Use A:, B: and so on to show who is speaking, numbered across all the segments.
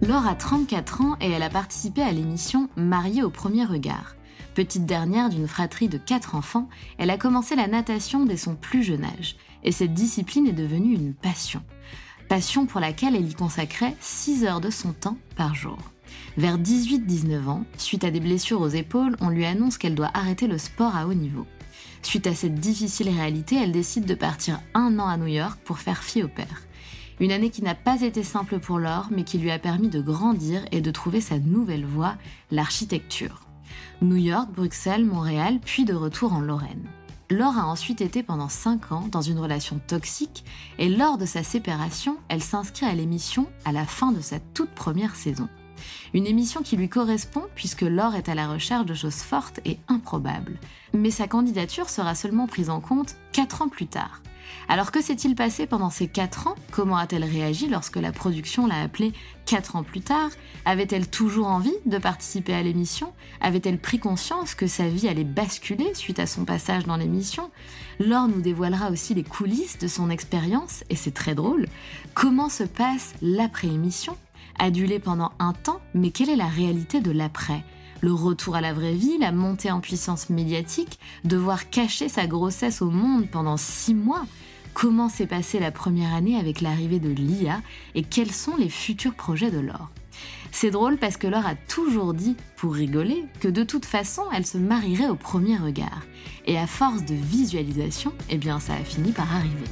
A: Laure a 34 ans et elle a participé à l'émission Mariée au premier regard. Petite dernière d'une fratrie de 4 enfants, elle a commencé la natation dès son plus jeune âge. Et cette discipline est devenue une passion. Passion pour laquelle elle y consacrait 6 heures de son temps par jour. Vers 18-19 ans, suite à des blessures aux épaules, on lui annonce qu'elle doit arrêter le sport à haut niveau. Suite à cette difficile réalité, elle décide de partir un an à New York pour faire fi au père. Une année qui n'a pas été simple pour Laure, mais qui lui a permis de grandir et de trouver sa nouvelle voie, l'architecture. New York, Bruxelles, Montréal, puis de retour en Lorraine. Laure a ensuite été pendant 5 ans dans une relation toxique et lors de sa séparation, elle s'inscrit à l'émission à la fin de sa toute première saison. Une émission qui lui correspond puisque Laure est à la recherche de choses fortes et improbables. Mais sa candidature sera seulement prise en compte 4 ans plus tard. Alors que s'est-il passé pendant ces 4 ans? Comment a-t-elle réagi lorsque la production l'a appelée 4 ans plus tard? Avait-elle toujours envie de participer à l'émission? Avait-elle pris conscience que sa vie allait basculer suite à son passage dans l'émission? Laure nous dévoilera aussi les coulisses de son expérience, et c'est très drôle. Comment se passe l'après-émission? Adulée pendant un temps, mais quelle est la réalité de l'après? Le retour à la vraie vie, la montée en puissance médiatique, devoir cacher sa grossesse au monde pendant six mois? Comment s'est passée la première année avec l'arrivée de l'IA et quels sont les futurs projets de Laure. C'est drôle parce que Laure a toujours dit, pour rigoler, que de toute façon elle se marierait au premier regard. Et à force de visualisation, eh bien ça a fini par arriver.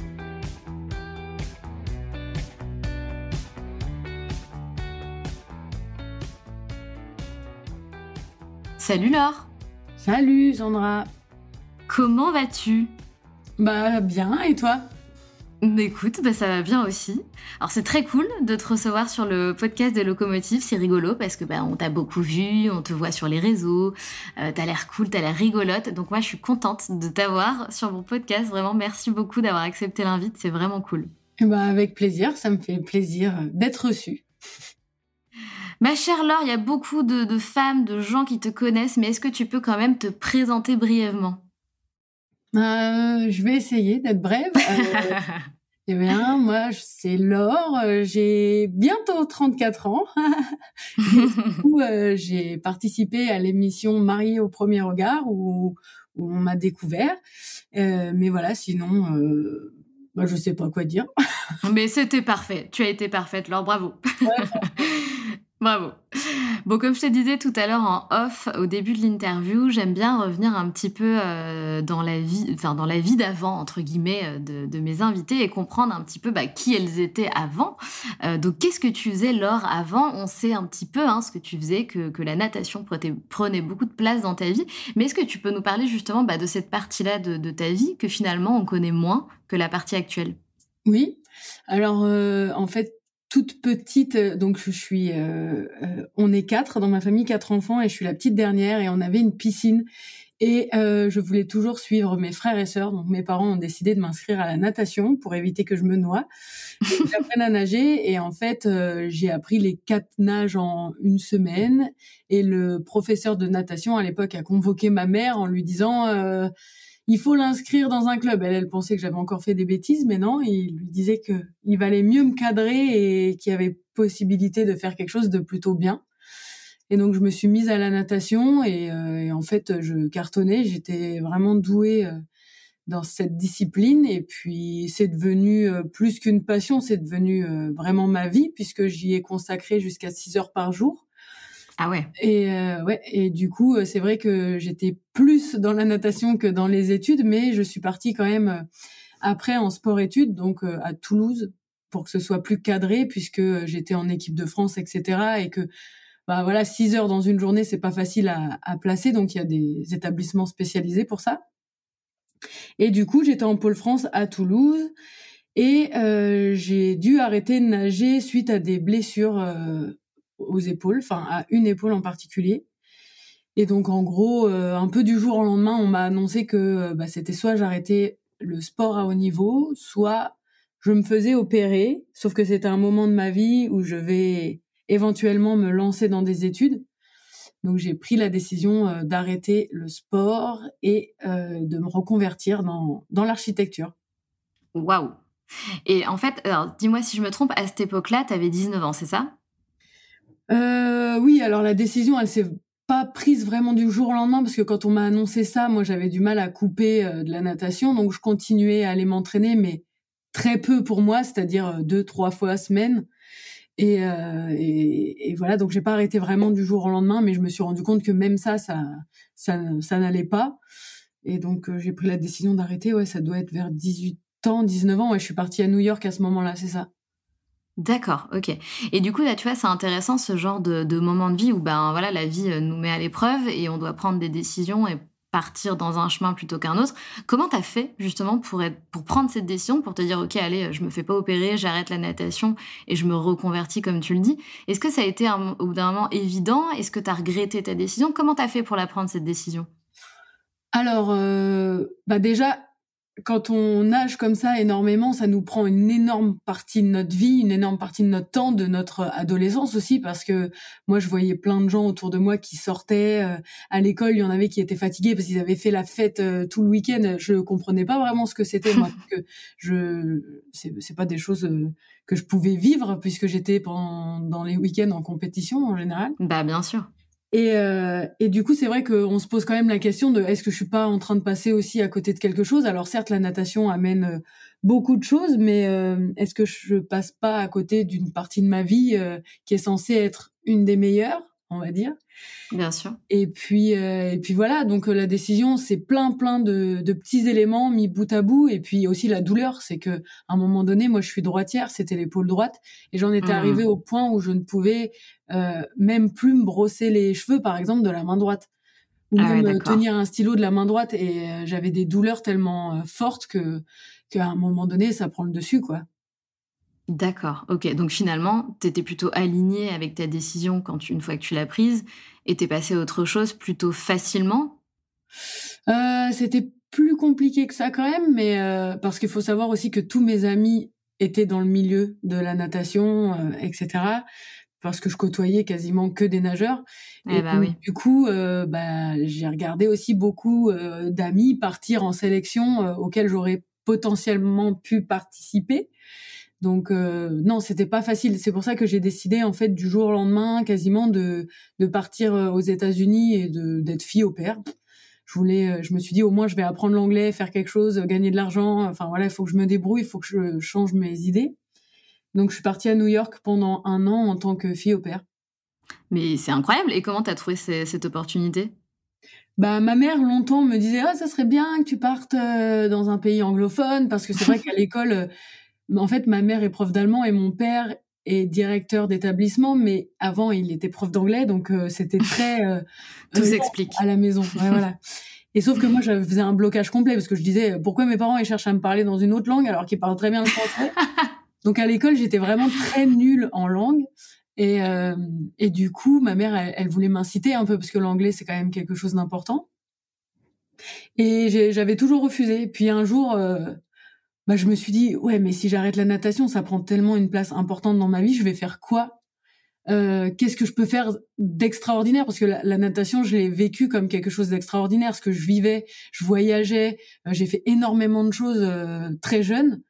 A: Salut Laure.
B: Salut Sandra.
A: Comment vas-tu?
B: Bah bien, et toi?
A: Écoute, bah ça va bien aussi. Alors c'est très cool de te recevoir sur le podcast de Locomotive, c'est rigolo parce que bah, on t'a beaucoup vu, on te voit sur les réseaux, euh, t'as l'air cool, t'as l'air rigolote. Donc moi je suis contente de t'avoir sur mon podcast. Vraiment merci beaucoup d'avoir accepté l'invite, c'est vraiment cool.
B: Bah avec plaisir, ça me fait plaisir d'être reçue.
A: Ma chère Laure, il y a beaucoup de, femmes, de gens qui te connaissent, mais est-ce que tu peux quand même te présenter brièvement?
B: Euh, Je vais essayer d'être brève. Euh, eh bien, moi, c'est Laure, euh, j'ai bientôt 34 ans. j'ai participé à l'émission Mariée au premier regard où, on m'a découvert. mais voilà, sinon, bah, je sais pas quoi dire.
A: mais c'était parfait. Tu as été parfaite, Laure, bravo. Bravo. Bon, comme je te disais tout à l'heure en off, au début de l'interview, j'aime bien revenir un petit peu euh, dans la vie, enfin dans la vie d'avant entre guillemets euh, de, mes invités et comprendre un petit peu bah, qui elles étaient avant. Euh, donc, qu'est-ce que tu faisais Laure avant? On sait un petit peu hein, ce que tu faisais, que, que la natation prenait beaucoup de place dans ta vie. Mais est-ce que tu peux nous parler justement bah, de cette partie-là de, de ta vie que finalement on connaît moins que la partie actuelle?
B: Oui. Alors, en fait, toute petite, euh, donc je suis, euh, euh, on est quatre dans ma famille, quatre enfants, et je suis la petite dernière, et on avait une piscine. Et euh, je voulais toujours suivre mes frères et sœurs. Donc mes parents ont décidé de m'inscrire à la natation pour éviter que je me noie. J'apprends à nager et en fait euh, j'ai appris les quatre nages en une semaine. Et le professeur de natation à l'époque a convoqué ma mère en lui disant il faut l'inscrire dans un club. Elle, elle pensait que j'avais encore fait des bêtises, mais non, il lui disait que il valait mieux me cadrer et qu'il y avait possibilité de faire quelque chose de plutôt bien. Et donc je me suis mise à la natation et, euh, en fait je cartonnais, j'étais vraiment douée euh, dans cette discipline et puis c'est devenu euh, plus qu'une passion, c'est devenu vraiment ma vie puisque j'y ai consacré jusqu'à 6 heures par jour.
A: Ah ouais.
B: Et ouais et du coup c'est vrai que j'étais plus dans la natation que dans les études, mais je suis partie quand même après en sport-études donc à Toulouse pour que ce soit plus cadré puisque j'étais en équipe de France etc et que bah voilà, 6 heures dans une journée, c'est pas facile à, à, placer, donc il y a des établissements spécialisés pour ça. Et du coup, j'étais en pôle France à Toulouse et euh, j'ai dû arrêter de nager suite à des blessures euh, aux épaules, enfin à une épaule en particulier. Et donc en gros, euh, un peu du jour au lendemain, on m'a annoncé que euh, bah, c'était soit j'arrêtais le sport à haut niveau, soit je me faisais opérer. Sauf que c'était un moment de ma vie où je vais éventuellement me lancer dans des études. Donc j'ai pris la décision euh, d'arrêter le sport et de me reconvertir dans, dans l'architecture.
A: Waouh Et en fait, dis-moi si je me trompe, à cette époque-là, tu avais 19 ans, c'est ça?
B: Euh, Oui, alors la décision, elle s'est pas prise vraiment du jour au lendemain parce que quand on m'a annoncé ça, moi j'avais du mal à couper de la natation, donc je continuais à aller m'entraîner, mais très peu pour moi, c'est-à-dire deux, trois fois semaine. Et, euh, et, et, voilà, donc j'ai pas arrêté vraiment du jour au lendemain, mais je me suis rendu compte que même ça, ça, ça, ça n'allait pas. Et donc euh, j'ai pris la décision d'arrêter. Ouais, ça doit être vers 18 ans, 19 ans. Ouais, je suis partie à New York à ce moment-là, c'est ça.
A: D'accord, ok. Et du coup, là, tu vois, c'est intéressant ce genre de, moment de vie où, ben voilà, la vie euh, nous met à l'épreuve et on doit prendre des décisions et partir dans un chemin plutôt qu'un autre. Comment tu as fait justement pour, pour prendre cette décision, pour te dire, OK, allez, je me fais pas opérer, j'arrête la natation et je me reconvertis comme tu le dis Est-ce que ça a été au bout d'un moment évident? Est-ce que tu as regretté ta décision? Comment tu as fait pour la prendre cette décision?
B: Alors, euh, bah déjà, quand on nage comme ça énormément, ça nous prend une énorme partie de notre vie, une énorme partie de notre temps, de notre adolescence aussi, parce que moi, je voyais plein de gens autour de moi qui sortaient euh, à l'école. Il y en avait qui étaient fatigués parce qu'ils avaient fait la fête euh, tout le week-end. Je comprenais pas vraiment ce que c'était, moi, que je, c'est pas des choses euh, que je pouvais vivre puisque j'étais pendant dans les week-ends en compétition en général.
A: Bah bien sûr.
B: Et, euh, et du coup, c'est vrai qu'on se pose quand même la question de est-ce que je suis pas en train de passer aussi à côté de quelque chose? Alors certes, la natation amène euh, beaucoup de choses, mais euh, est-ce que je passe pas à côté d'une partie de ma vie euh, qui est censée être une des meilleures, on va dire
A: Bien sûr.
B: Et puis, euh, et puis voilà. Donc la décision, c'est plein, plein de, de, petits éléments mis bout à bout. Et puis aussi la douleur, c'est que à un moment donné, moi, je suis droitière, c'était l'épaule droite, et j'en étais mmh. arrivée au point où je ne pouvais euh, même plus me brosser les cheveux, par exemple, de la main droite, ou ah même tenir un stylo de la main droite. Et euh, j'avais des douleurs tellement euh, fortes que qu'à un moment donné, ça prend le dessus, quoi.
A: D'accord, ok. Donc finalement, tu étais plutôt aligné avec ta décision quand une fois que tu l'as prise et t'es passé à autre chose plutôt facilement?
B: Euh, C'était plus compliqué que ça quand même, mais euh, parce qu'il faut savoir aussi que tous mes amis étaient dans le milieu de la natation, euh, etc. Parce que je côtoyais quasiment que des nageurs.
A: Eh bah oui.
B: Du coup, euh, bah, j'ai regardé aussi beaucoup euh, d'amis partir en sélection euh, auxquelles j'aurais potentiellement pu participer. Donc euh, non, c'était pas facile. C'est pour ça que j'ai décidé en fait du jour au lendemain, quasiment de de partir euh, aux États-Unis et de d'être fille au père. Je voulais, euh, je me suis dit au moins je vais apprendre l'anglais, faire quelque chose, gagner de l'argent. Enfin voilà, il faut que je me débrouille, il faut que je change mes idées. Donc je suis partie à New York pendant un an en tant que fille au père.
A: Mais c'est incroyable. Et comment t'as trouvé cette opportunité?
B: Bah ma mère longtemps me disait ah ça serait bien que tu partes dans un pays anglophone parce que c'est vrai qu'à l'école en fait, ma mère est prof d'allemand et mon père est directeur d'établissement, mais avant, il était prof d'anglais, donc euh, c'était très... Euh,
A: Tout s'explique.
B: À la maison, ouais, voilà. Et sauf que moi, je faisais un blocage complet, parce que je disais, pourquoi mes parents, ils cherchent à me parler dans une autre langue, alors qu'ils parlent très bien le français? Donc à l'école, j'étais vraiment très nulle en langue. Et, euh, et du coup, ma mère, elle, elle voulait m'inciter un peu, parce que l'anglais, c'est quand même quelque chose d'important. Et j'avais toujours refusé. Puis un jour, euh, bah, je me suis dit, ouais, mais si j'arrête la natation, ça prend tellement une place importante dans ma vie, je vais faire quoi? Euh, Qu'est-ce que je peux faire d'extraordinaire? Parce que la, natation, je l'ai vécu comme quelque chose d'extraordinaire. Ce que je vivais, je voyageais, euh, j'ai fait énormément de choses euh, très jeune.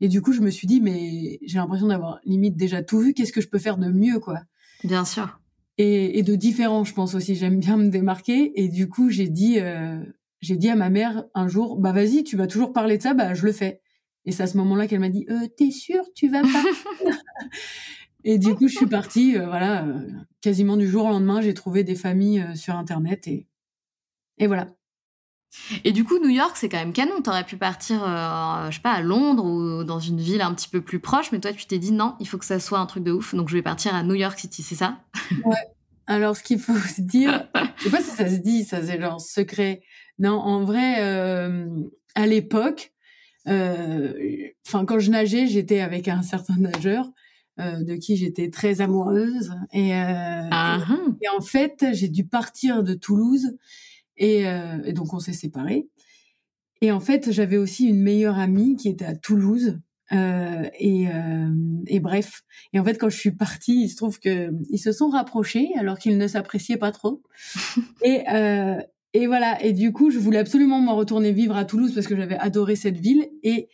B: Et du coup, je me suis dit, mais j'ai l'impression d'avoir limite déjà tout vu. Qu'est-ce que je peux faire de mieux, quoi?
A: Bien sûr.
B: Et, et, de différent, je pense aussi. J'aime bien me démarquer. Et du coup, j'ai dit, euh, j'ai dit à ma mère un jour, bah vas-y, tu vas toujours parler de ça, bah je le fais. Et c'est à ce moment-là qu'elle m'a dit, euh, t'es sûre, tu vas pas? Et du coup, je suis partie, euh, voilà, euh, quasiment du jour au lendemain, j'ai trouvé des familles sur Internet et, et voilà.
A: Et du coup, New York, c'est quand même canon. T'aurais pu partir, je sais pas, à Londres ou dans une ville un petit peu plus proche, mais toi, tu t'es dit non, il faut que ça soit un truc de ouf. Donc, je vais partir à New York City, c'est ça?
B: Ouais. Alors, ce qu'il faut se dire, je sais pas si ça se dit, ça c'est genre secret. Non, en vrai, à l'époque, euh, enfin quand je nageais, j'étais avec un certain nageur euh, de qui j'étais très amoureuse et, euh, ah, ah. et, en fait j'ai dû partir de Toulouse et, et donc on s'est séparés. Et en fait, j'avais aussi une meilleure amie qui était à Toulouse. Euh, et, euh, et, bref. Et en fait, quand je suis partie, il se trouve que ils se sont rapprochés alors qu'ils ne s'appréciaient pas trop. et, euh, et voilà. Et du coup, je voulais absolument m'en retourner vivre à Toulouse parce que j'avais adoré cette ville. Et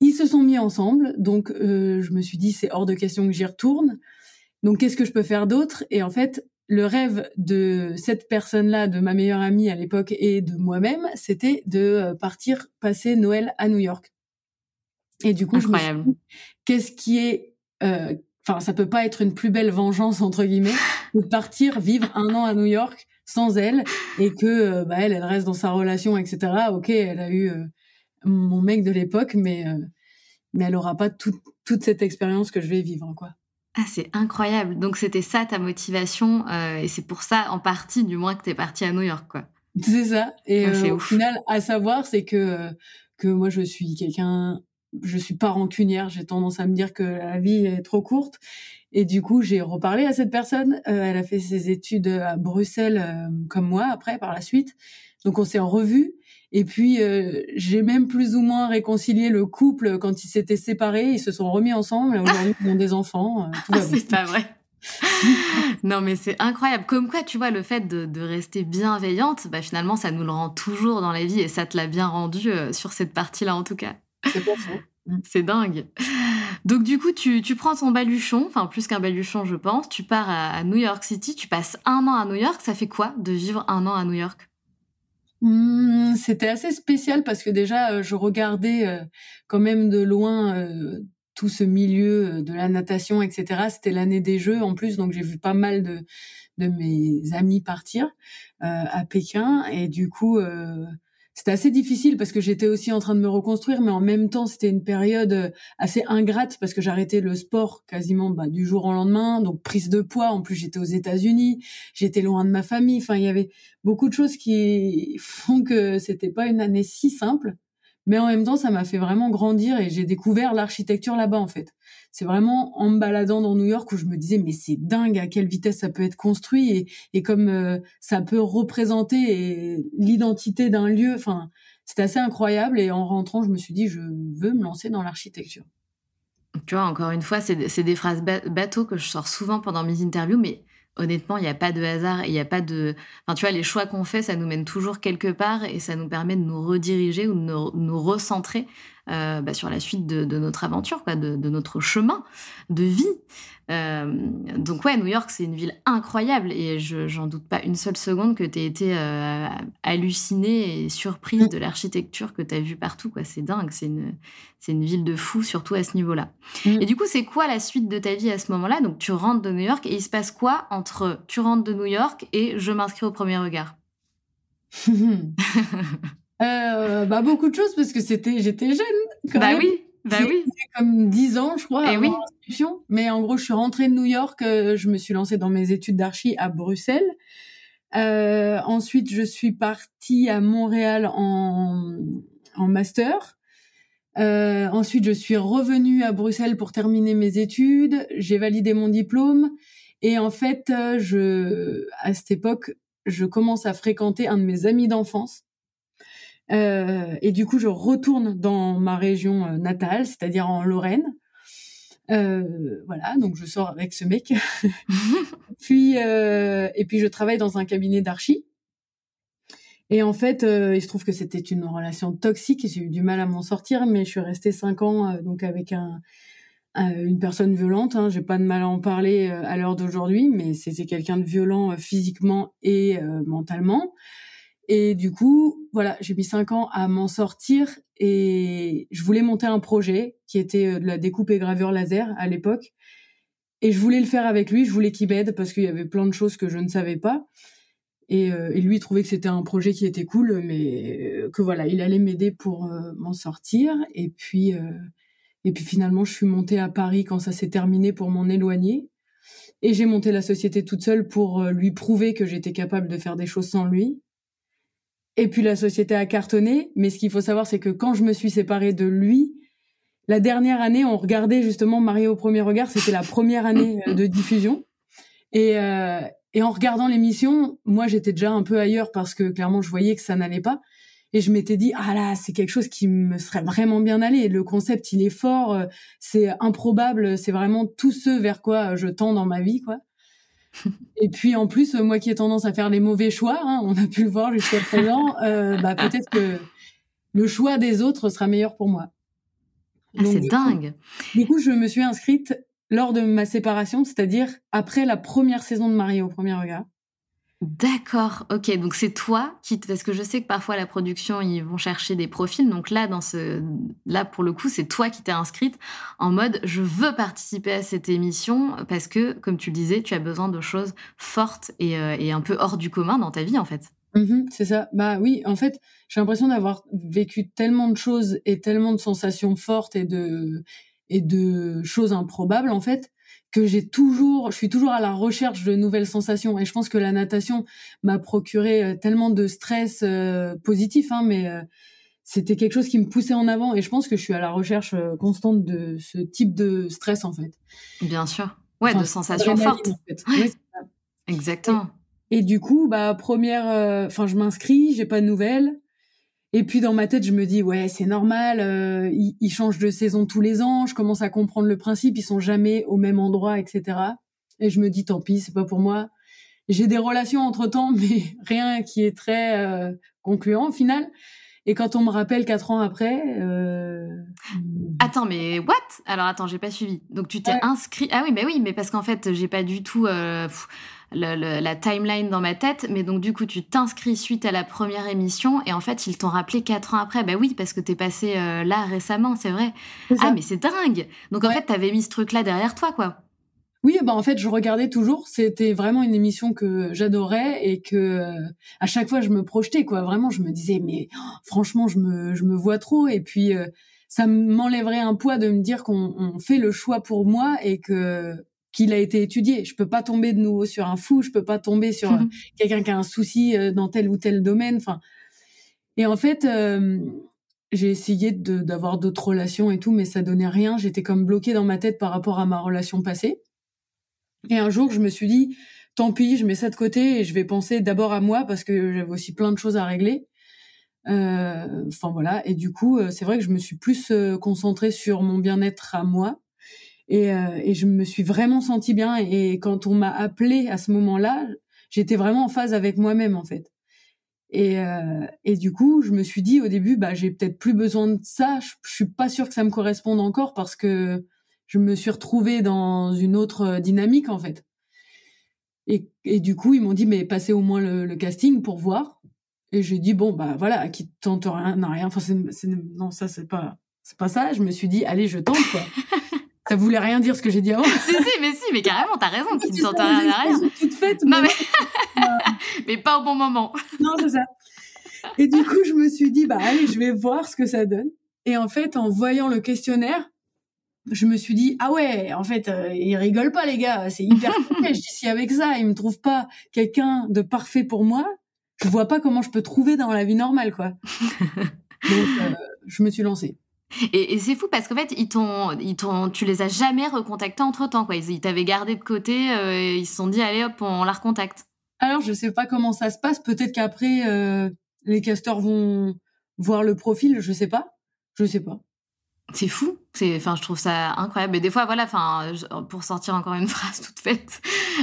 B: ils se sont mis ensemble. Donc, euh, je me suis dit, c'est hors de question que j'y retourne. Donc, qu'est-ce que je peux faire d'autre? Et en fait, le rêve de cette personne-là, de ma meilleure amie à l'époque et de moi-même, c'était de euh, partir passer Noël à New York. Et du coup, je me qu'est-ce qui est, euh, enfin, ça peut pas être une plus belle vengeance entre guillemets de partir vivre un an à New York sans elle et que euh, bah, elle, elle reste dans sa relation, etc. Ok, elle a eu euh, mon mec de l'époque, mais euh, mais elle aura pas toute cette expérience que je vais vivre, quoi.
A: Ah, c'est incroyable. Donc c'était ça ta motivation et c'est pour ça en partie, du moins, que tu es partie à New York, quoi.
B: C'est ça. Et ah, au final, à savoir, c'est que que moi je suis quelqu'un je suis pas rancunière, j'ai tendance à me dire que la vie est trop courte et du coup, j'ai reparlé à cette personne. Euh, elle a fait ses études à Bruxelles euh, comme moi après par la suite. Donc on s'est en revue. Et puis euh, j'ai même plus ou moins réconcilié le couple quand ils s'étaient séparés. Ils se sont remis ensemble. Aujourd'hui, ils ont des enfants.
A: c'est pas vrai. non mais c'est incroyable. Comme quoi, tu vois, le fait de, de, rester bienveillante, bah, finalement, ça nous le rend toujours dans la vie et ça te l'a bien rendu sur cette partie-là en tout cas.
B: C'est pas faux.
A: C'est dingue. Donc du coup, tu, prends ton baluchon, enfin plus qu'un baluchon, je pense. Tu pars à, New York City, tu passes un an à New York. Ça fait quoi de vivre un an à New York?
B: Mmh, C'était assez spécial parce que déjà, euh, je regardais euh, quand même de loin euh, tout ce milieu de la natation, etc. C'était l'année des Jeux en plus, donc j'ai vu pas mal de, de mes amis partir à Pékin et du coup c'était assez difficile parce que j'étais aussi en train de me reconstruire, mais en même temps, c'était une période euh, assez ingrate parce que j'arrêtais le sport quasiment bah, du jour au lendemain, donc prise de poids. En plus, j'étais aux États-Unis, j'étais loin de ma famille. Enfin, il y avait beaucoup de choses qui font que c'était pas une année si simple. Mais en même temps, ça m'a fait vraiment grandir et j'ai découvert l'architecture là-bas, en fait. C'est vraiment en me baladant dans New York où je me disais, mais c'est dingue à quelle vitesse ça peut être construit et, et comme euh, ça peut représenter l'identité d'un lieu. Enfin, c'était assez incroyable. Et en rentrant, je me suis dit, je veux me lancer dans l'architecture.
A: Tu vois, encore une fois, c'est des phrases bateaux que je sors souvent pendant mes interviews, mais honnêtement, il n'y a pas de hasard, il n'y a pas de... Enfin, tu vois, les choix qu'on fait, ça nous mène toujours quelque part et ça nous permet de nous rediriger ou de nous recentrer euh, bah, sur la suite de, notre aventure, quoi, de, notre chemin de vie. Euh, donc ouais, New York, c'est une ville incroyable et je j'en doute pas une seule seconde que tu aies été euh, hallucinée et surprise de l'architecture que tu as vue partout. Quoi. C'est dingue, c'est une, c'est une ville de fou, surtout à ce niveau-là. Mm. Et du coup, c'est quoi la suite de ta vie à ce moment-là? Donc tu rentres de New York et il se passe quoi entre tu rentres de New York et je m'inscris au premier regard?
B: Euh, bah beaucoup de choses parce que c'était j'étais jeune.
A: bah oui, bah oui.
B: Comme 10 ans, je crois.
A: Et eh oui.
B: Mais en gros, je suis rentrée de New York. Euh, je me suis lancée dans mes études d'archi à Bruxelles. Euh, ensuite, je suis partie à Montréal en, en master. Euh, ensuite, je suis revenue à Bruxelles pour terminer mes études. J'ai validé mon diplôme. Et en fait, je, à cette époque, je commence à fréquenter un de mes amis d'enfance et du coup, je retourne dans ma région natale, c'est-à-dire en Lorraine. voilà, donc je sors avec ce mec. puis et puis je travaille dans un cabinet d'archi. Et en fait, il se trouve que c'était une relation toxique. J'ai eu du mal à m'en sortir, mais je suis restée cinq ans donc avec un une personne violente. Hein, J'ai pas de mal à en parler euh, à l'heure d'aujourd'hui, mais c'était quelqu'un de violent euh, physiquement et euh, mentalement. Et du coup, voilà, j'ai mis cinq ans à m'en sortir et je voulais monter un projet qui était de la découpe et gravure laser à l'époque. Et je voulais le faire avec lui, je voulais qu'il m'aide parce qu'il y avait plein de choses que je ne savais pas. Et, et lui trouvait que c'était un projet qui était cool, mais que voilà, il allait m'aider pour m'en sortir. Et puis, et puis finalement, je suis montée à Paris quand ça s'est terminé pour m'en éloigner. Et j'ai monté la société toute seule pour euh, lui prouver que j'étais capable de faire des choses sans lui. Et puis la société a cartonné. Mais ce qu'il faut savoir, c'est que quand je me suis séparée de lui, la dernière année, on regardait justement Marie au premier regard. C'était la première année euh, de diffusion. Et, euh, et en regardant l'émission, moi, j'étais déjà un peu ailleurs parce que clairement, je voyais que ça n'allait pas et je m'étais dit ah là c'est quelque chose qui me serait vraiment bien allé le concept il est fort euh, c'est improbable c'est vraiment tout ce vers quoi je tends dans ma vie quoi et puis en plus moi qui ai tendance à faire les mauvais choix hein, on a pu le voir jusqu'à présent euh, bah peut-être que le choix des autres sera meilleur pour moi.
A: Ah, c'est dingue.
B: du coup je me suis inscrite lors de ma séparation c'est-à-dire après la première saison de Marie au premier regard
A: D'accord, ok. Donc c'est toi qui, parce que je sais que parfois la production ils vont chercher des profils. Donc là, dans ce, là pour le coup, c'est toi qui t'es inscrite en mode je veux participer à cette émission parce que, comme tu le disais, tu as besoin de choses fortes et, euh, un peu hors du commun dans ta vie en fait.
B: Mmh c'est ça. Bah oui, en fait, j'ai l'impression d'avoir vécu tellement de choses et tellement de sensations fortes et de et de choses improbables en fait que j'ai toujours, je suis toujours à la recherche de nouvelles sensations. Et je pense que la natation m'a procuré euh, tellement de stress euh, positif, hein, mais euh, c'était quelque chose qui me poussait en avant. Et je pense que je suis à la recherche constante de ce type de stress, en fait.
A: Bien sûr. Ouais, de sensations fortes. Exactement.
B: Et, et, du coup, bah première, enfin, je m'inscris, j'ai pas de nouvelles. Et puis dans ma tête, je me dis ouais, c'est normal. Euh, ils, changent de saison tous les ans. Je commence à comprendre le principe. Ils sont jamais au même endroit, etc. Et je me dis tant pis, c'est pas pour moi. J'ai des relations entre temps, mais rien qui est très euh, concluant au final. Et quand on me rappelle quatre ans après, euh...
A: attends, mais what? Alors attends, j'ai pas suivi. Donc tu t'es inscrit? Ah oui, mais oui, mais parce qu'en fait, j'ai pas du tout. La timeline dans ma tête. Mais donc, du coup, tu t'inscris suite à la première émission et en fait, ils t'ont rappelé quatre ans après. Bah oui, parce que t'es passé euh, là récemment, c'est vrai. Ah, mais c'est dingue Donc, en fait, t'avais mis ce truc-là derrière toi, quoi.
B: Oui, bah en fait, je regardais toujours. C'était vraiment une émission que j'adorais et que euh, à chaque fois je me projetais, quoi. Vraiment, je me disais, mais oh, franchement, je me, je me vois trop. Et puis, euh, ça m'enlèverait un poids de me dire qu'on fait le choix pour moi et que qu'il a été étudié. Je peux pas tomber de nouveau sur un fou, je peux pas tomber sur euh, quelqu'un qui a un souci euh, dans tel ou tel domaine. Enfin, et en fait, euh, j'ai essayé d'avoir d'autres relations et tout, mais ça donnait rien. J'étais comme bloquée dans ma tête par rapport à ma relation passée. Et un jour, je me suis dit, tant pis, je mets ça de côté et je vais penser d'abord à moi parce que j'avais aussi plein de choses à régler. Enfin voilà. Et du coup, c'est vrai que je me suis plus concentrée sur mon bien-être à moi et, euh, et je me suis vraiment sentie bien. Et quand on m'a appelée à ce moment-là, j'étais vraiment en phase avec moi-même en fait. Et, euh, et du coup, je me suis dit au début, bah j'ai peut-être plus besoin de ça. Je, je, suis pas sûre que ça me corresponde encore parce que je me suis retrouvée dans une autre dynamique en fait. Et, du coup, ils m'ont dit mais passez au moins le, casting pour voir. Et j'ai dit bon bah voilà, qui tente rien n'a rien. Enfin c'est, non ça c'est pas c'est pas ça. Je me suis dit allez je tente quoi. Ça voulait rien dire ce que j'ai dit avant.
A: si, si, mais si, mais carrément, t'as raison, tu ne t'entends rien rien.
B: toute faite.
A: Non, mais... mais pas au bon moment.
B: non, c'est ça. Et du coup, je me suis dit, bah allez, je vais voir ce que ça donne. Et en fait, en voyant le questionnaire, je me suis dit, ah ouais, en fait, euh, ils rigolent pas, les gars, c'est hyper dis, si avec ça, ils me trouvent pas quelqu'un de parfait pour moi, je vois pas comment je peux trouver dans la vie normale, quoi. Donc, euh, je me suis lancée.
A: Et, c'est fou parce qu'en fait, ils t'ont, ils t'ont, tu les as jamais recontactés entre temps, quoi. Ils, t'avaient gardé de côté, euh, et ils se sont dit, allez hop, on la recontacte.
B: Alors, je sais pas comment ça se passe. Peut-être qu'après, euh, les casteurs vont, voir le profil, je sais pas, je sais pas.
A: C'est fou. C'est, enfin, je trouve ça incroyable. Mais des fois, voilà, enfin, pour sortir encore une phrase toute faite,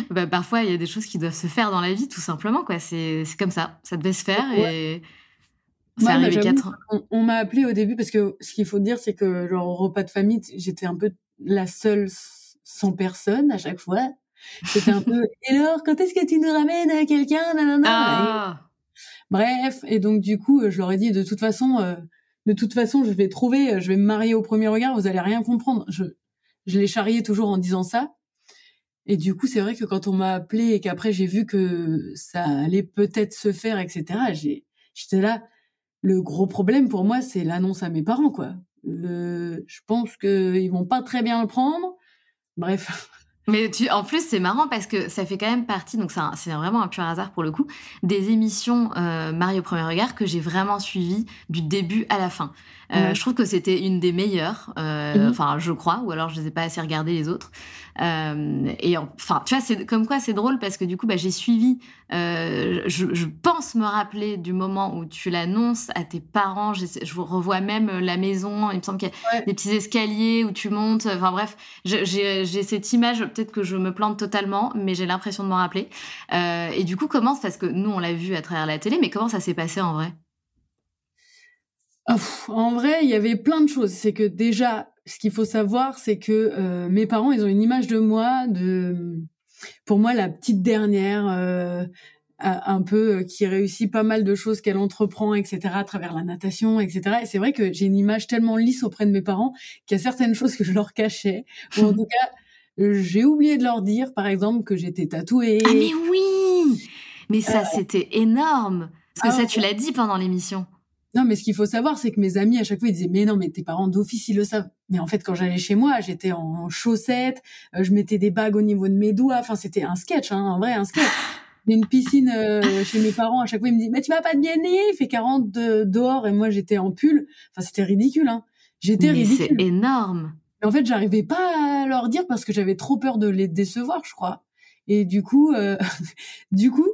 A: bah, parfois il y a des choses qui doivent se faire dans la vie, tout simplement, quoi. C'est, c'est comme ça. Ça devait se faire et.
B: Ça arrive quatre On, on m'a appelé au début parce que ce qu'il faut dire, c'est que genre au repas de famille, j'étais un peu la seule sans personne à chaque fois. C'était un peu. Et alors, quand est-ce que tu nous ramènes à quelqu'un ah. Bref, et donc du coup, je leur ai dit de toute façon, euh, de toute façon, je vais trouver, euh, je vais me marier au premier regard, vous allez rien comprendre. Je, je l'ai charrié toujours en disant ça. Et du coup, c'est vrai que quand on m'a appelé et qu'après j'ai vu que ça allait peut-être se faire, etc., j'ai, j'étais là. Le gros problème pour moi, c'est l'annonce à mes parents, quoi. je pense qu'ils vont pas très bien le prendre. Bref.
A: Mais tu, en plus, c'est marrant parce que ça fait quand même partie, donc c'est vraiment un pur hasard pour le coup, des émissions euh, Marie au premier regard que j'ai vraiment suivies du début à la fin. Euh, Je trouve que c'était une des meilleures, euh, mhm. enfin je crois, ou alors je les ai pas assez regardées les autres. Euh, et enfin, tu vois, c'est comme quoi c'est drôle parce que du coup, bah, j'ai suivi. Euh, je, je, pense me rappeler du moment où tu l'annonces à tes parents. Je, je revois même la maison. Il me semble qu'il y a des petits escaliers où tu montes. Enfin bref, j'ai cette image. Peut-être que je me plante totalement, mais j'ai l'impression de m'en rappeler. Euh, et du coup, comment parce que nous on l'a vu à travers la télé, mais comment ça s'est passé en vrai?
B: En vrai, il y avait plein de choses. C'est que déjà, ce qu'il faut savoir, c'est que euh, mes parents, ils ont une image de moi, de pour moi la petite dernière, euh, un peu euh, qui réussit pas mal de choses qu'elle entreprend, etc. à travers la natation, etc. Et c'est vrai que j'ai une image tellement lisse auprès de mes parents qu'il y a certaines choses que je leur cachais, ou en tout cas, j'ai oublié de leur dire, par exemple, que j'étais tatouée.
A: Ah mais oui, mais ça c'était énorme. Parce que ça, ah tu l'as dit pendant l'émission.
B: Non, mais ce qu'il faut savoir, c'est que mes amis, à chaque fois, ils disaient, mais non, mais tes parents d'office, ils le savent. Mais en fait, quand j'allais chez moi, j'étais en chaussettes, euh, je mettais des bagues au niveau de mes doigts. Enfin, c'était un sketch, hein, en vrai, un sketch. A une piscine euh, chez mes parents. À chaque fois, ils me disent, mais tu vas pas te baigner, il fait 40 dehors et moi, j'étais en pull. Enfin, c'était ridicule, hein. J'étais ridicule.
A: C'est énorme.
B: Mais en fait, j'arrivais pas à leur dire parce que j'avais trop peur de les décevoir, je crois. Et du coup, euh, du coup,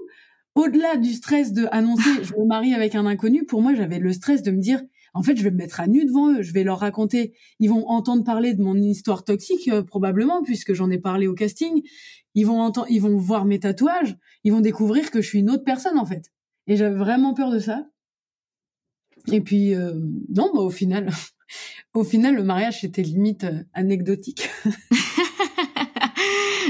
B: au-delà du stress de annoncer je me marie avec un inconnu, pour moi, j'avais le stress de me dire en fait, je vais me mettre à nu devant eux, je vais leur raconter, ils vont entendre parler de mon histoire toxique euh, probablement puisque j'en ai parlé au casting. Ils vont entendre, ils vont voir mes tatouages, ils vont découvrir que je suis une autre personne en fait. Et j'avais vraiment peur de ça. Et puis euh, non, bah, au final, au final, le mariage c'était limite euh, anecdotique.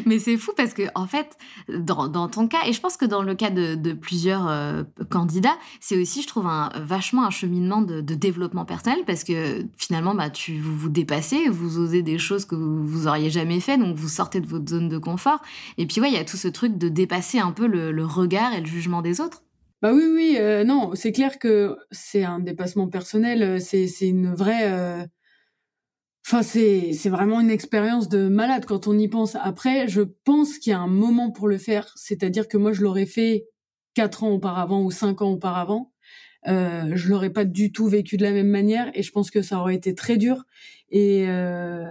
A: Mais c'est fou parce que, en fait, dans, ton cas, et je pense que dans le cas de, plusieurs euh, candidats, c'est aussi, je trouve, un, vachement un cheminement de, développement personnel parce que finalement, bah, tu, vous vous dépassez, vous osez des choses que vous, vous auriez jamais fait, donc vous sortez de votre zone de confort. Et puis, ouais, il y a tout ce truc de dépasser un peu le, regard et le jugement des autres.
B: Bah oui, oui, euh, non, c'est clair que c'est un dépassement personnel, euh, c'est une vraie Enfin, c'est, c'est vraiment une expérience de malade quand on y pense. Après, je pense qu'il y a un moment pour le faire. C'est-à-dire que moi, je l'aurais fait quatre ans auparavant ou cinq ans auparavant. Euh, je l'aurais pas du tout vécu de la même manière et je pense que ça aurait été très dur. Et, euh,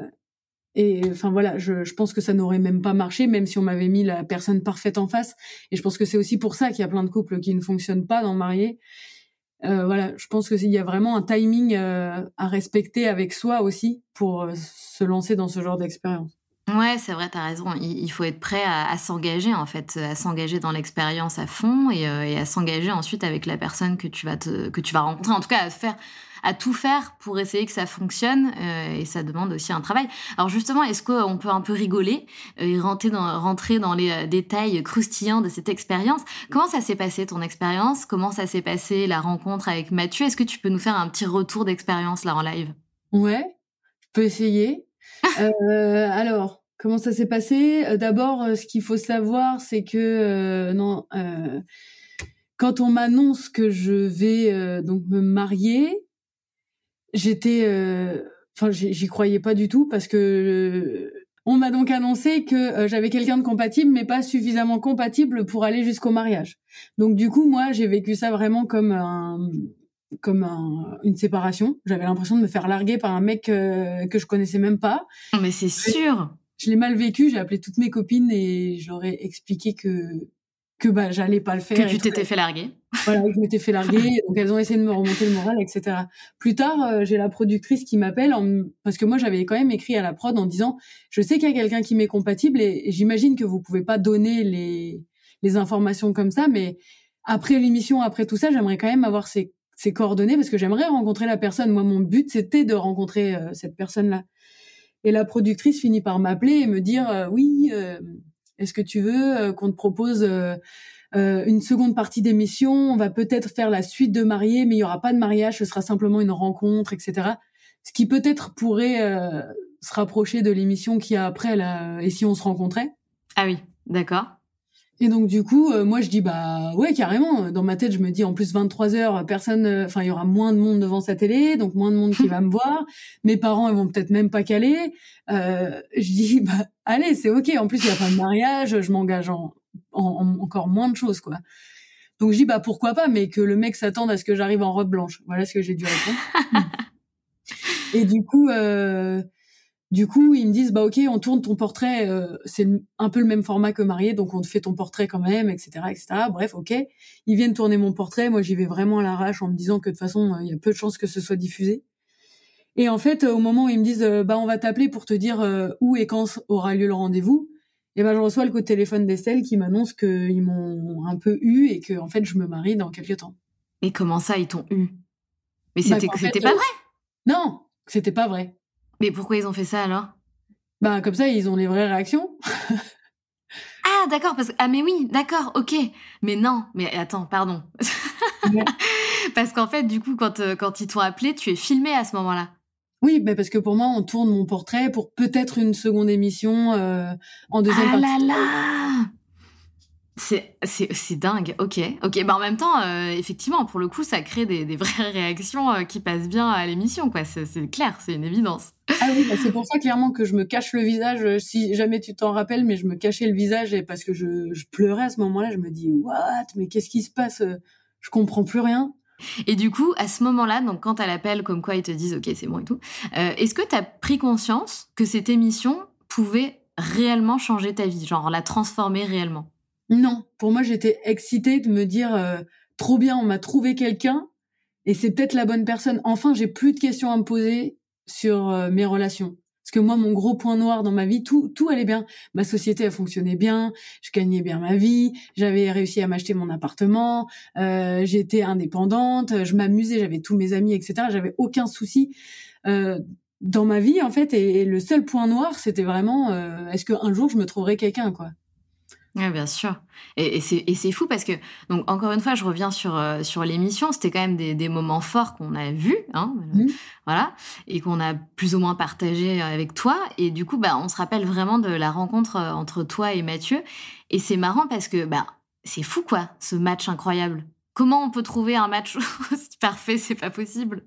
B: et enfin voilà, je, je pense que ça n'aurait même pas marché, même si on m'avait mis la personne parfaite en face. Et je pense que c'est aussi pour ça qu'il y a plein de couples qui ne fonctionnent pas dans le marié. Euh, voilà, je pense qu'il y a vraiment un timing euh, à respecter avec soi aussi pour euh, se lancer dans ce genre d'expérience.
A: Ouais, c'est vrai, tu as raison. Il, faut être prêt à, s'engager, en fait, à s'engager dans l'expérience à fond et, et à s'engager ensuite avec la personne que tu vas te, que tu vas rencontrer. En tout cas, à faire à tout faire pour essayer que ça fonctionne euh, et ça demande aussi un travail. Alors justement, est-ce qu'on peut un peu rigoler euh, et rentrer dans, rentrer dans les euh, détails croustillants de cette expérience? Comment ça s'est passé ton expérience? Comment ça s'est passé la rencontre avec Mathieu? Est-ce que tu peux nous faire un petit retour d'expérience là en live?
B: Ouais, je peux essayer. alors, comment ça s'est passé? D'abord, ce qu'il faut savoir, c'est que non, quand on m'annonce que je vais donc me marier, j'étais, euh, enfin, j'y croyais pas du tout parce que euh, on m'a donc annoncé que euh, j'avais quelqu'un de compatible, mais pas suffisamment compatible pour aller jusqu'au mariage. Donc du coup, moi, j'ai vécu ça vraiment comme un, comme un, une séparation. J'avais l'impression de me faire larguer par un mec que je connaissais même pas.
A: Mais c'est sûr.
B: Je l'ai mal vécu. J'ai appelé toutes mes copines et j'aurais expliqué que que bah j'allais pas le faire.
A: Que tu t'étais fait larguer.
B: Voilà, je m'étais fait larguer, donc elles ont essayé de me remonter le moral, etc. Plus tard, euh, j'ai la productrice qui m'appelle parce que moi j'avais quand même écrit à la prod en disant je sais qu'il y a quelqu'un qui m'est compatible et, j'imagine que vous pouvez pas donner les les informations comme ça, mais après l'émission, après tout ça, j'aimerais quand même avoir ces ses coordonnées parce que j'aimerais rencontrer la personne. Moi, mon but c'était de rencontrer euh, cette personne-là. Et la productrice finit par m'appeler et me dire euh, oui, est-ce que tu veux qu'on te propose euh, une seconde partie d'émission, on va peut-être faire la suite de mariés, mais il y aura pas de mariage, ce sera simplement une rencontre, etc. Ce qui peut-être pourrait euh, se rapprocher de l'émission qui a après là, et si on se rencontrait.
A: Ah oui, d'accord.
B: Et donc du coup, euh, moi je dis bah ouais carrément. Dans ma tête, je me dis en plus 23 heures, personne, enfin il y aura moins de monde devant sa télé, donc moins de monde qui va me voir. Mes parents ils vont peut-être même pas caler. je dis bah allez c'est ok. En plus il y a pas de mariage, je m'engage en en, encore moins de choses, quoi. Donc je dis bah pourquoi pas, mais que le mec s'attende à ce que j'arrive en robe blanche. Voilà ce que j'ai dû répondre. et du coup, euh, du coup, ils me disent bah ok, on tourne ton portrait. Euh, c'est un peu le même format que marié, donc on te fait ton portrait quand même, etc., etc. Bref, ok. Ils viennent tourner mon portrait. Moi, j'y vais vraiment à l'arrache en me disant que de toute façon, il y a peu de chances que ce soit diffusé. Et en fait, au moment où ils me disent bah on va t'appeler pour te dire euh, où et quand aura lieu le rendez-vous, et ben je reçois le coup de téléphone d'Estelle qui m'annonce qu'ils m'ont un peu eu et que en fait je me marie dans quelques temps.
A: Et comment ça ils t'ont eu? Mais bah, c'était c'était pas vrai?
B: Non, c'était pas vrai.
A: Mais pourquoi ils ont fait ça alors?
B: Bah comme ça ils ont les vraies réactions.
A: ah d'accord parce que ah mais oui d'accord ok mais non mais attends pardon parce qu'en fait du coup quand euh, quand ils t'ont appelé tu es filmé à ce moment-là.
B: Oui, mais parce que pour moi, on tourne mon portrait pour peut-être une seconde émission euh, en deuxième
A: ah
B: partie.
A: Là là c'est, c'est, c'est dingue, ok. Ok, bah en même temps, euh, effectivement, pour le coup, ça crée des, des vraies réactions euh, qui passent bien à l'émission, quoi. C'est, c'est clair, c'est une évidence.
B: Ah oui, bah c'est pour ça clairement que je me cache le visage, si jamais tu t'en rappelles, mais je me cachais le visage et parce que je, je pleurais à ce moment-là, je me dis, what, mais qu'est-ce qui se passe? Je comprends plus rien.
A: Et du coup, à ce moment-là, donc quand elle appelle comme quoi ils te disent OK, c'est bon et tout, euh, est-ce que tu as pris conscience que cette émission pouvait réellement changer ta vie, genre la transformer réellement?
B: Non, pour moi j'étais excitée de me dire euh, trop bien, on m'a trouvé quelqu'un et c'est peut-être la bonne personne. Enfin, j'ai plus de questions à me poser sur euh, mes relations. Que moi, mon gros point noir dans ma vie, tout, tout allait bien. Ma société, elle fonctionnait bien. Je gagnais bien ma vie. J'avais réussi à m'acheter mon appartement. Euh, J'étais indépendante. Je m'amusais. J'avais tous mes amis, etc. J'avais aucun souci euh, dans ma vie, en fait. Et, le seul point noir, c'était vraiment, euh, est-ce qu'un jour, je me trouverais quelqu'un, quoi.
A: Oui, bien sûr. Et, et c'est fou parce que, donc, encore une fois, je reviens sur, euh, sur l'émission. C'était quand même des, des, moments forts qu'on a vus, hein, mmh. voilà, et qu'on a plus ou moins partagé avec toi. Et du coup, bah, on se rappelle vraiment de la rencontre euh, entre toi et Mathieu. Et c'est marrant parce que, bah, c'est fou, quoi, ce match incroyable. Comment on peut trouver un match aussi parfait? C'est pas possible.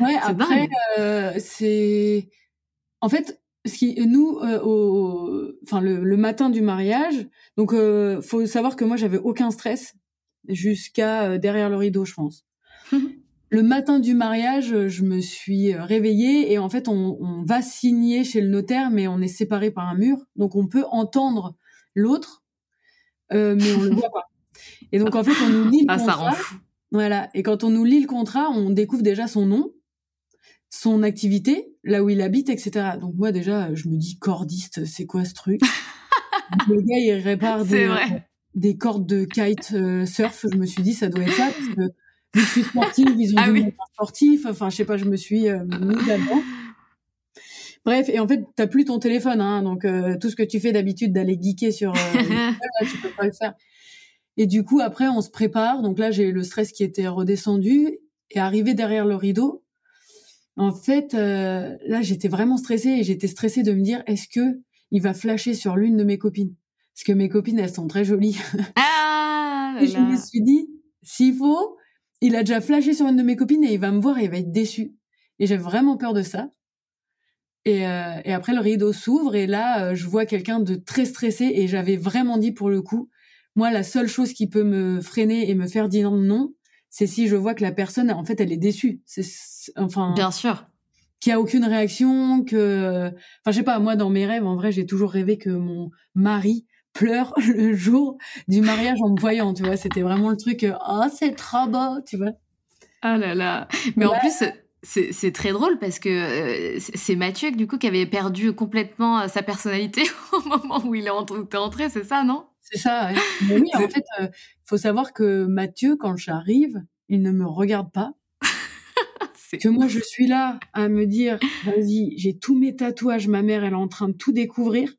B: Ouais, après, euh, c'est. En fait, ce qui nous euh, au enfin le, le, matin du mariage donc euh, faut savoir que moi j'avais aucun stress jusqu'à euh, derrière le rideau je pense. Le matin du mariage je me suis réveillée et en fait on, on, va signer chez le notaire mais on est séparés par un mur. Donc on peut entendre l'autre euh, mais on le voit pas. Et donc en fait on nous lit le
A: ah,
B: contrat
A: ça rend fou.
B: voilà. Et quand on nous lit le contrat on découvre déjà son nom son activité, là où il habite, etc. Donc moi déjà, je me dis cordiste, c'est quoi ce truc? Le gars, il répare des, des, cordes de kite euh, surf. Je me suis dit, ça doit être ça, parce que je suis sportive, ils ont ah oui. sportif. Enfin, je sais pas, je me suis euh, mise là-dedans. Bref, et en fait, t'as plus ton téléphone, hein, donc euh, tout ce que tu fais d'habitude d'aller geeker sur, euh, là, tu peux pas le faire. Et du coup, après, on se prépare. Donc là, j'ai le stress qui était redescendu et arrivé derrière le rideau, en fait, euh, là, j'étais vraiment stressée et j'étais stressée de me dire est-ce que il va flasher sur l'une de mes copines? Parce que mes copines, elles sont très jolies.
A: Ah,
B: et je me suis dit, s'il faut, il a déjà flashé sur une de mes copines et il va me voir et il va être déçu. Et j'ai vraiment peur de ça. Et, euh, et après, le rideau s'ouvre et là, euh, je vois quelqu'un de très stressé et j'avais vraiment dit pour le coup, moi, la seule chose qui peut me freiner et me faire dire non, c'est si je vois que la personne, en fait, elle est déçue. C'est enfin.
A: Bien sûr.
B: Qu'il y a aucune réaction, que, enfin, je sais pas. Moi, dans mes rêves, en vrai, j'ai toujours rêvé que mon mari pleure le jour du mariage en me voyant, tu vois. C'était vraiment le truc, oh, c'est trop beau, tu vois.
A: Ah là là. Mais en plus, c'est très drôle parce que euh, c'est Mathieu, du coup, qui avait perdu complètement euh, sa personnalité au moment où il est entré, c'est ça, non?
B: C'est ça, Mais oui, en fait, il euh, faut savoir que Mathieu, quand j'arrive, il ne me regarde pas. que moi, je suis là à me dire, vas-y, j'ai tous mes tatouages, ma mère, elle est en train de tout découvrir.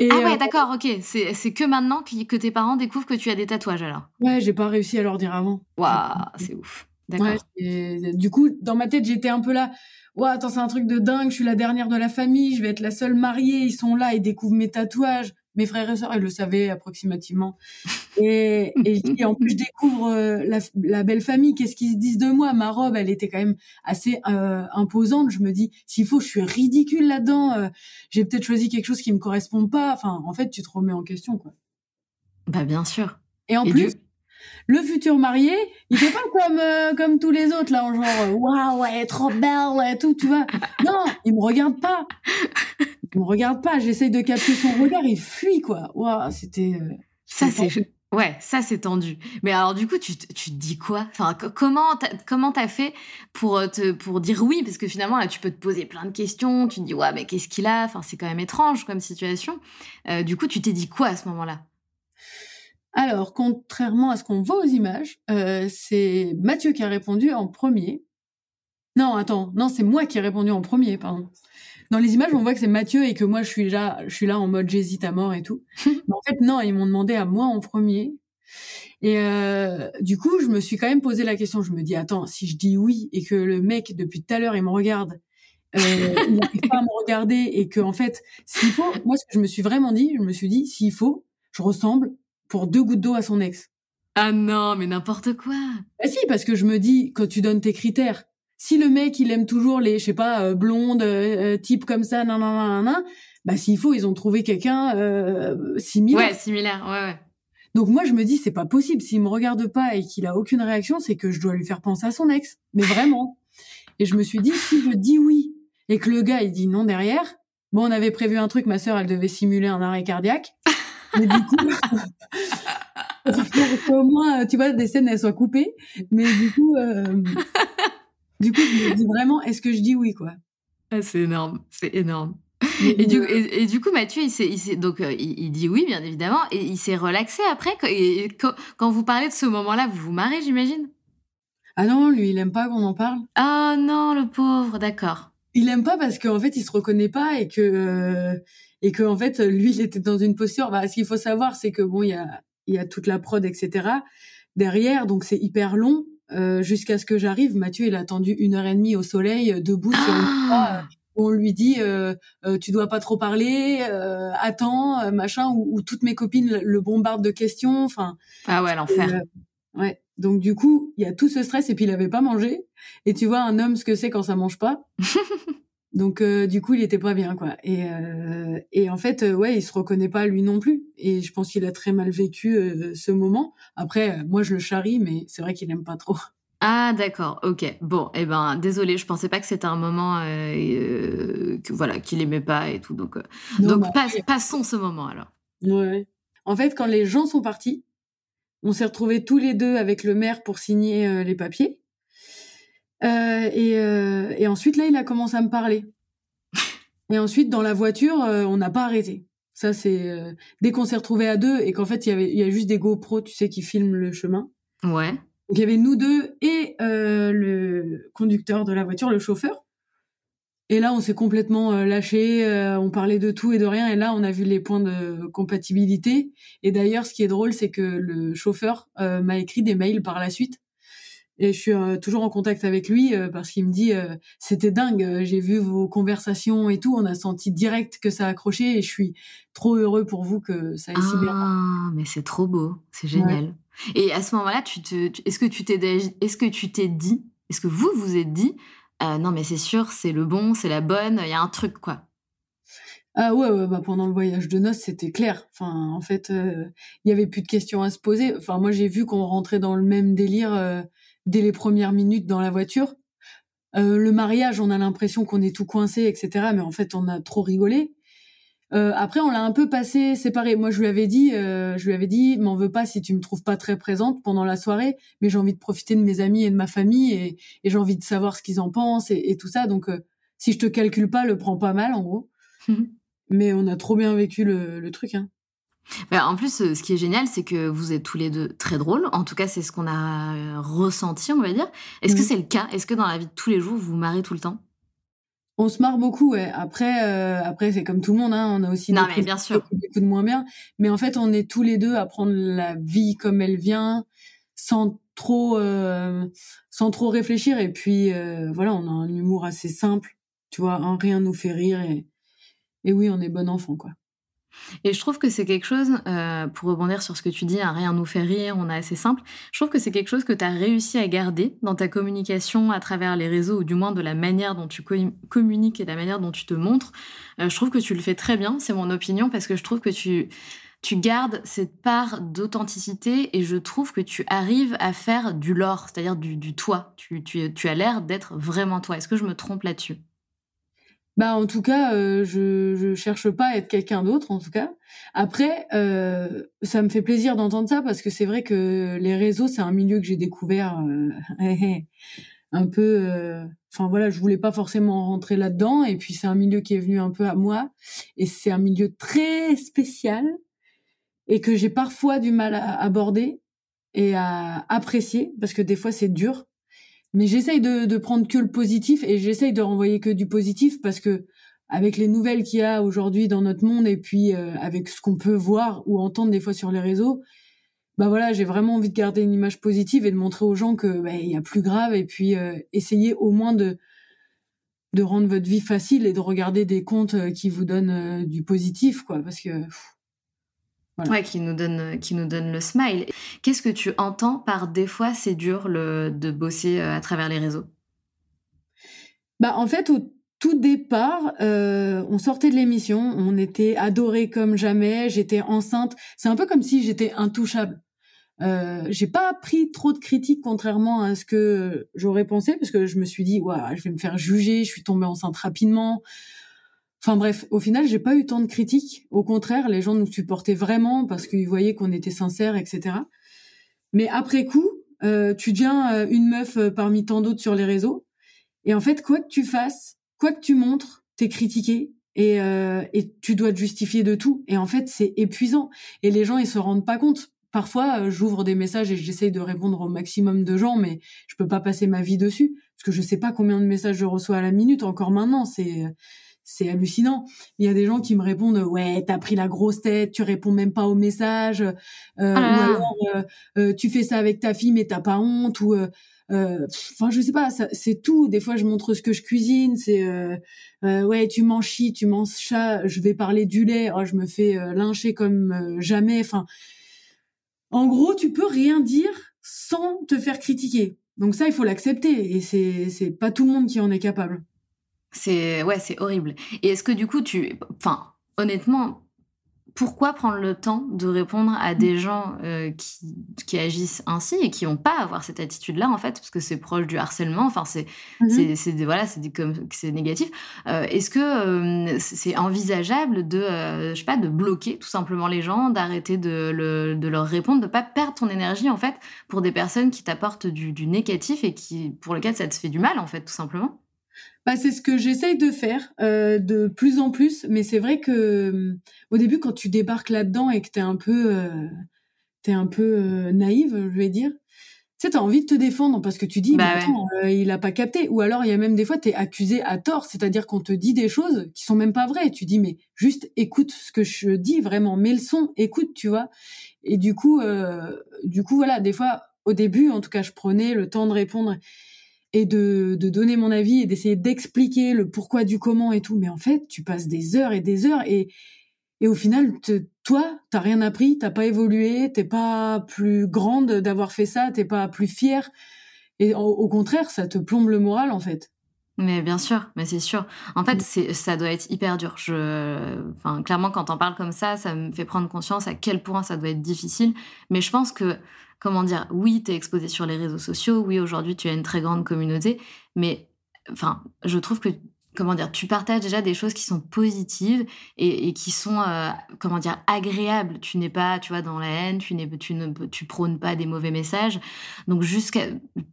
A: ah ouais, d'accord, ok. C'est que maintenant que, tes parents découvrent que tu as des tatouages alors?
B: Ouais, j'ai pas réussi à leur dire avant.
A: Waouh, c'est ouf.
B: Ouais, et du coup, dans ma tête, j'étais un peu là. Ouais, attends, c'est un truc de dingue. Je suis la dernière de la famille. Je vais être la seule mariée. Ils sont là. Ils découvrent mes tatouages. Mes frères et sœurs, ils le savaient approximativement. Et, et, en plus, je découvre euh, la, la, belle famille. Qu'est-ce qu'ils se disent de moi? Ma robe, elle était quand même assez euh, imposante. Je me dis, s'il faut, je suis ridicule là-dedans. Euh, j'ai peut-être choisi quelque chose qui me correspond pas. Enfin, en fait, tu te remets en question, quoi.
A: Bah, bien sûr.
B: Et en plus, le futur marié, il fait pas comme euh, comme tous les autres là, en genre euh, waouh, ouais, trop belle et tout, tu vois. Non, il me regarde pas. Il me regarde pas. J'essaye de capter son regard, il fuit quoi. Waouh, c'était. Euh,
A: ça c'est ouais, ça c'est tendu. Mais alors du coup, tu tu te dis quoi? Enfin, comment comment t'as fait pour te pour dire oui? Parce que finalement là, tu peux te poser plein de questions. Tu te dis ouais, mais qu'est-ce qu'il a? Enfin, c'est quand même étrange comme situation. du coup, tu t'es dit quoi à ce moment-là?
B: Alors, contrairement à ce qu'on voit aux images, euh, c'est Mathieu qui a répondu en premier. Non, attends, non, c'est moi qui ai répondu en premier, pardon. Dans les images, on voit que c'est Mathieu et que moi, je suis là, je suis là en mode j'hésite à mort et tout. Mais en fait, non, ils m'ont demandé à moi en premier. Et euh, du coup, je me suis quand même posé la question. Je me dis, attends, si je dis oui et que le mec depuis tout à l'heure il me regarde, euh, il n'arrive pas à me regarder et que en fait, s'il faut, moi, ce que je me suis vraiment dit, je me suis dit, s'il faut, je ressemble pour deux gouttes d'eau à son ex.
A: Ah non, mais n'importe quoi.
B: Bah si, parce que je me dis, quand tu donnes tes critères, si le mec, il aime toujours les, je sais pas, euh, blondes, euh, euh, type comme ça, nan, nan, nan, nan, bah s'il faut, ils ont trouvé quelqu'un euh, similaire.
A: Ouais, similaire, ouais, ouais.
B: Donc moi, je me dis, c'est pas possible. S'il me regarde pas et qu'il a aucune réaction, c'est que je dois lui faire penser à son ex. Mais vraiment. Et je me suis dit, si je dis oui et que le gars, il dit non derrière, bon, on avait prévu un truc, ma sœur, elle devait simuler un arrêt cardiaque. Mais du coup, au moins, tu vois, des scènes, elles soient coupées. Mais du coup, euh, du coup, je me dis vraiment, est-ce que je dis oui, quoi?
A: Ah, C'est énorme, c'est énorme. Et du, et, du, coup, Mathieu, il, s'est, donc euh, il, dit oui, bien évidemment, et il s'est relaxé après. Et, quand, vous parlez de ce moment-là, vous vous marrez, j'imagine?
B: Ah non, lui, il aime pas qu'on en parle.
A: Ah non, le pauvre, d'accord.
B: Il aime pas parce qu'en fait, il se reconnaît pas et que euh, et que en fait lui il était dans une posture bah, ce qu'il faut savoir c'est que bon il y a il y a toute la prod etc derrière donc c'est hyper long euh, jusqu'à ce que j'arrive. Mathieu il a attendu une heure et demie au soleil euh, debout sur une ah euh, on lui dit euh, euh, tu dois pas trop parler euh, attends machin ou, toutes mes copines le bombardent de questions enfin.
A: Ah ouais l'enfer.
B: ouais. Donc du coup il y a tout ce stress et puis il avait pas mangé. Et tu vois un homme ce que c'est quand ça mange pas Donc euh, du coup, il était pas bien quoi. Et euh, et en fait, euh, ouais, il se reconnaît pas lui non plus. Et je pense qu'il a très mal vécu ce moment. Après, moi je le charrie, mais c'est vrai qu'il aime pas trop.
A: Ah d'accord, ok. Bon, eh ben désolé, je pensais pas que c'était un moment que voilà qu'il aimait pas et tout. Donc donc passons ce moment alors.
B: Ouais. En fait, quand les gens sont partis, on s'est retrouvés tous les deux avec le maire pour signer les papiers. Euh, et, euh, et, ensuite, là, il a commencé à me parler. Et ensuite, dans la voiture, euh, on n'a pas arrêté. Ça, c'est dès qu'on s'est retrouvés à deux et qu'en fait, il y avait, il y a juste des GoPro, tu sais, qui filment le chemin.
A: Ouais.
B: Donc, il y avait nous deux et le conducteur de la voiture, le chauffeur. Et là, on s'est complètement lâché. on parlait de tout et de rien. Et là, on a vu les points de compatibilité. Et d'ailleurs, ce qui est drôle, c'est que le chauffeur m'a écrit des mails par la suite et je suis euh, toujours en contact avec lui euh, parce qu'il me dit euh, c'était dingue, j'ai vu vos conversations et tout, on a senti direct que ça a accroché et je suis trop heureux pour vous que ça ait si bien.
A: Ah, mais c'est trop beau, c'est génial. Et à ce moment-là, tu te, est-ce que tu t'es, est-ce que tu t'es dit, est-ce que vous vous êtes dit, non mais c'est sûr, c'est le bon, c'est la bonne, il y a un truc quoi?
B: Ah ouais, ouais bah pendant le voyage de noces, c'était clair. Enfin, en fait, il y avait plus de questions à se poser. Enfin, moi, j'ai vu qu'on rentrait dans le même délire dès les premières minutes dans la voiture. Euh, le mariage, on a l'impression qu'on est tout coincé, etc. Mais en fait, on a trop rigolé. Euh, après, on l'a un peu passé séparé. Moi, je lui avais dit, euh, je lui avais dit, m'en veux pas si tu me trouves pas très présente pendant la soirée, mais j'ai envie de profiter de mes amis et de ma famille et, j'ai envie de savoir ce qu'ils en pensent et, tout ça. Donc, euh, si je te calcule pas, le prends pas mal, en gros. mais on a trop bien vécu le, truc. Hein.
A: Bah, en plus, ce qui est génial, c'est que vous êtes tous les deux très drôles. En tout cas, c'est ce qu'on a ressenti, on va dire. Est-ce que c'est le cas? Est-ce que dans la vie de tous les jours, vous vous marrez tout le temps?
B: On se marre beaucoup, ouais. Après, euh, après c'est comme tout le monde, hein. on a aussi
A: non, des, mais bien sûr.
B: des coups de moins bien. Mais en fait, on est tous les deux à prendre la vie comme elle vient, sans trop, euh, sans trop réfléchir. Et puis, euh, voilà, on a un humour assez simple, tu vois. Rien nous fait rire et, et oui, on est bon enfant, quoi.
A: Et je trouve que c'est quelque chose, euh, pour rebondir sur ce que tu dis, un rien nous fait rire, on est assez simple, je trouve que c'est quelque chose que tu as réussi à garder dans ta communication à travers les réseaux, ou du moins de la manière dont tu communiques et de la manière dont tu te montres. Euh, je trouve que tu le fais très bien, c'est mon opinion, parce que je trouve que tu, tu gardes cette part d'authenticité et je trouve que tu arrives à faire du lore, c'est-à-dire du, du toi. Tu, tu, tu as l'air d'être vraiment toi. Est-ce que je me trompe là-dessus?
B: Bah en tout cas, euh, je je cherche pas à être quelqu'un d'autre en tout cas. Après, euh, ça me fait plaisir d'entendre ça parce que c'est vrai que les réseaux c'est un milieu que j'ai découvert euh, un peu. Euh, enfin voilà, je voulais pas forcément rentrer là-dedans et puis c'est un milieu qui est venu un peu à moi et c'est un milieu très spécial et que j'ai parfois du mal à aborder et à apprécier parce que des fois c'est dur mais j'essaye de, de prendre que le positif et j'essaye de renvoyer que du positif parce que avec les nouvelles qu'il y a aujourd'hui dans notre monde et puis euh, avec ce qu'on peut voir ou entendre des fois sur les réseaux, bah voilà, j'ai vraiment envie de garder une image positive et de montrer aux gens que bah, il y a plus grave et puis euh, essayer au moins de de rendre votre vie facile et de regarder des comptes euh, qui vous donnent du positif quoi parce que
A: Ouais, qui nous donne, qui nous donne le smile. Qu'est-ce que tu entends par des fois c'est dur le, de bosser euh, à travers les réseaux?
B: Bah en fait au tout départ, euh, on sortait de l'émission, on était adorés comme jamais, j'étais enceinte. C'est un peu comme si j'étais intouchable. Euh, j'ai pas pris trop de critiques contrairement à ce que j'aurais pensé parce que je me suis dit ouais je vais me faire juger, je suis tombée enceinte rapidement. Enfin bref, au final, j'ai pas eu tant de critiques. Au contraire, les gens nous supportaient vraiment parce qu'ils voyaient qu'on était sincères, etc. Mais après coup, euh, tu deviens euh, une meuf euh, parmi tant d'autres sur les réseaux. Et en fait, quoi que tu fasses, quoi que tu montres, t'es critiqué et, tu dois te justifier de tout. Et en fait, c'est épuisant. Et les gens, ils se rendent pas compte. Parfois, j'ouvre des messages et j'essaye de répondre au maximum de gens, mais je peux pas passer ma vie dessus parce que je sais pas combien de messages je reçois à la minute. Encore maintenant, c'est c'est hallucinant. Il y a des gens qui me répondent ouais t'as pris la grosse tête, tu réponds même pas aux messages, euh, ou ah. alors euh, euh, tu fais ça avec ta fille mais t'as pas honte ou enfin je sais pas c'est tout. Des fois je montre ce que je cuisine, c'est ouais tu manges chi, tu manges chat, je vais parler du lait, oh, je me fais lyncher comme jamais. Enfin en gros tu peux rien dire sans te faire critiquer. Donc ça il faut l'accepter et c'est c'est pas tout le monde qui en est capable.
A: C'est ouais, c'est horrible. Et est-ce que du coup, tu, enfin, honnêtement, pourquoi prendre le temps de répondre à des gens euh, qui, qui, agissent ainsi et qui n'ont pas à avoir cette attitude-là en fait, parce que c'est proche du harcèlement. Enfin, c'est c'est voilà, c'est comme c'est négatif. Euh, est-ce que euh, c'est envisageable de je sais pas de bloquer tout simplement les gens, d'arrêter de, le, de, leur répondre, de pas perdre ton énergie en fait pour des personnes qui t'apportent du, du négatif et qui pour lesquelles ça te fait du mal en fait tout simplement?
B: Bah, c'est ce que j'essaye de faire euh, de plus en plus, mais c'est vrai que euh, au début, quand tu débarques là-dedans et que t'es un peu, euh, t'es un peu euh, naïve, je vais dire, tu sais, t'as envie de te défendre parce que tu dis, bah, attends, il a pas capté. Ou alors, il y a même des fois, t'es accusé à tort, c'est-à-dire qu'on te dit des choses qui sont même pas vraies. Tu dis, mais juste écoute ce que je dis vraiment, mets le son, écoute, tu vois. Et du coup, du coup, voilà, des fois, au début, en tout cas, je prenais le temps de répondre et de, de donner mon avis et d'essayer d'expliquer le pourquoi du comment et tout. Mais en fait, tu passes des heures et des heures et, et au final, te, toi, t'as rien appris, t'as pas évolué, t'es pas plus grande d'avoir fait ça, t'es pas plus fière. Et au, contraire, ça te plombe le moral, en fait.
A: Mais bien sûr, mais c'est sûr. En fait, c'est, ça doit être hyper dur. Je, enfin, clairement, quand on parle comme ça, ça me fait prendre conscience à quel point ça doit être difficile. Mais je pense que comment dire, oui, tu es exposé sur les réseaux sociaux, oui, aujourd'hui tu as une très grande communauté, mais enfin, je trouve que comment dire, tu partages déjà des choses qui sont positives et, qui sont, euh, comment dire, agréables. Tu n'es pas, tu vois, dans la haine, tu, n'es, tu ne tu prônes pas des mauvais messages. Donc, jusqu'à,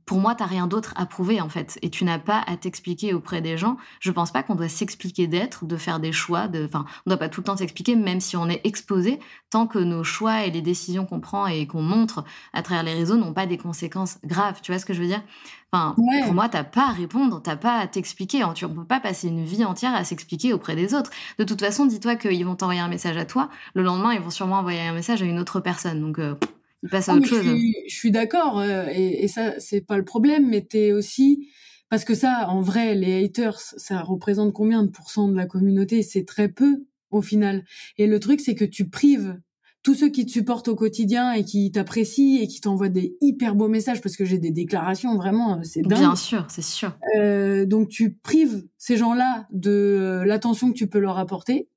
A: pour moi, tu n'as rien d'autre à prouver, en fait. Et tu n'as pas à t'expliquer auprès des gens. Je pense pas qu'on doit s'expliquer d'être, de faire des choix. De, enfin, on doit pas tout le temps s'expliquer, même si on est exposé, tant que nos choix et les décisions qu'on prend et qu'on montre à travers les réseaux n'ont pas des conséquences graves. Tu vois ce que je veux dire? Enfin, pour moi, t'as pas à répondre, t'as pas à t'expliquer. On peut pas passer une vie entière à s'expliquer auprès des autres. De toute façon, dis-toi qu'ils vont t'envoyer un message à toi. Le lendemain, ils vont sûrement envoyer un message à une autre personne. Donc, euh, ils passent à autre chose.
B: Je suis, d'accord, euh, et, et, ça, c'est pas le problème. Mais t'es aussi parce que ça, en vrai, les haters, ça représente combien de pourcents de la communauté? C'est très peu au final. Et le truc, c'est que tu prives tous ceux qui te supportent au quotidien et qui t'apprécient et qui t'envoient des hyper beaux messages parce que j'ai des déclarations vraiment euh, c'est dingue.
A: Bien sûr, c'est sûr.
B: Euh, donc tu prives ces gens-là de euh, l'attention que tu peux leur apporter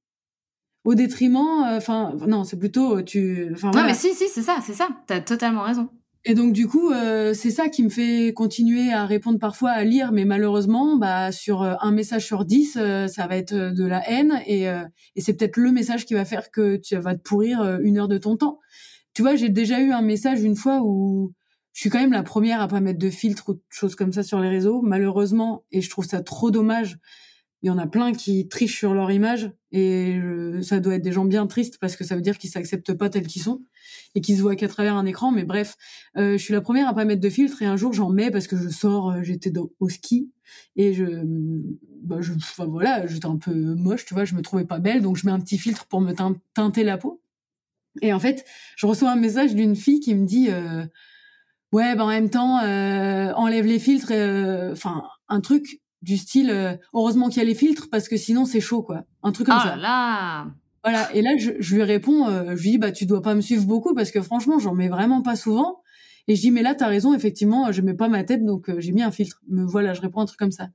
B: au détriment enfin non, c'est plutôt tu enfin
A: Non mais si si, c'est ça, c'est ça. Tu as totalement raison.
B: Et donc du coup, euh, c'est ça qui me fait continuer à répondre parfois, à lire, mais malheureusement, bah sur euh, un message sur dix, euh, ça va être de la haine, et, et c'est peut-être le message qui va faire que tu vas te pourrir une heure de ton temps. Tu vois, j'ai déjà eu un message une fois où je suis quand même la première à pas mettre de filtre ou de choses comme ça sur les réseaux, malheureusement, et je trouve ça trop dommage il y en a plein qui trichent sur leur image et ça doit être des gens bien tristes parce que ça veut dire qu'ils s'acceptent pas tels qu'ils sont et qu'ils se voient qu'à travers un écran. Mais bref, euh, je suis la première à pas mettre de filtre et un jour j'en mets parce que je sors, euh, j'étais au ski et je, bah, je, enfin, voilà, j'étais un peu moche, tu vois, je me trouvais pas belle donc je mets un petit filtre pour me teinter la peau. Et en fait, je reçois un message d'une fille qui me dit euh, ouais, bah en même temps, enlève les filtres, enfin un truc du style euh, heureusement qu'il y a les filtres parce que sinon c'est chaud quoi. Un truc comme
A: oh
B: ça.
A: là
B: voilà. Et là je, je lui réponds euh, je lui dis bah tu dois pas me suivre beaucoup parce que franchement j'en mets vraiment pas souvent. Et je dis mais là t'as raison effectivement je mets pas ma tête donc euh, j'ai mis un filtre. Me voilà je réponds un truc comme ça.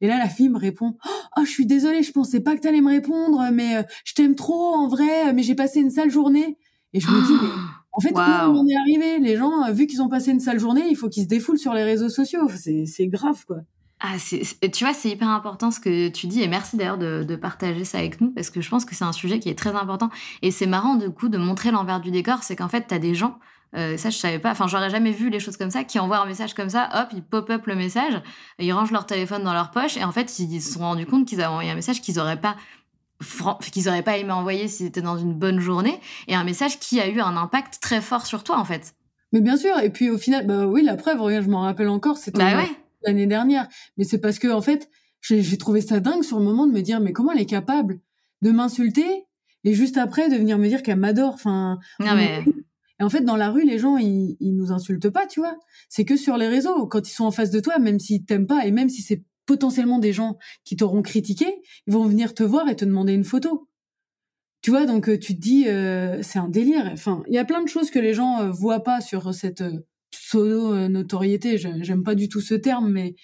B: Et là la fille me répond oh je suis désolée je pensais pas que t'allais me répondre mais je t'aime trop en vrai mais j'ai passé une sale journée et je me dis mais en fait, comment on est arrivé. Les gens, vu qu'ils ont passé une sale journée, il faut qu'ils se défoulent sur les réseaux sociaux. C'est grave, quoi.
A: Ah, tu vois, c'est hyper important ce que tu dis et merci d'ailleurs de, partager ça avec nous parce que je pense que c'est un sujet qui est très important et c'est marrant du coup de montrer l'envers du décor, c'est qu'en fait tu as des gens, euh, ça je savais pas, enfin j'aurais jamais vu les choses comme ça, qui envoient un message comme ça, hop, ils pop-up le message, ils rangent leur téléphone dans leur poche et en fait ils se sont rendus compte qu'ils avaient envoyé un message qu'ils auraient pas qu'ils auraient pas aimé envoyer s'ils étaient dans une bonne journée et un message qui a eu un impact très fort sur toi en fait.
B: Mais bien sûr, et puis au final, bah oui, la preuve, je m'en rappelle encore, c'était
A: bah ouais
B: l'année dernière. Mais c'est parce que, en fait, j'ai trouvé ça dingue sur le moment de me dire, mais comment elle est capable de m'insulter et juste après de venir me dire qu'elle m'adore? Enfin,
A: mais...
B: Et en fait, dans la rue, les gens, ils, ils nous insultent pas, tu vois. C'est que sur les réseaux, quand ils sont en face de toi, même s'ils t'aiment pas, et même si c'est potentiellement des gens qui t'auront critiqué, ils vont venir te voir et te demander une photo. Tu vois, donc euh, tu te dis, euh, c'est un délire. Enfin, il y a plein de choses que les gens euh, voient pas sur cette pseudo notoriété. J'aime pas du tout ce terme, mais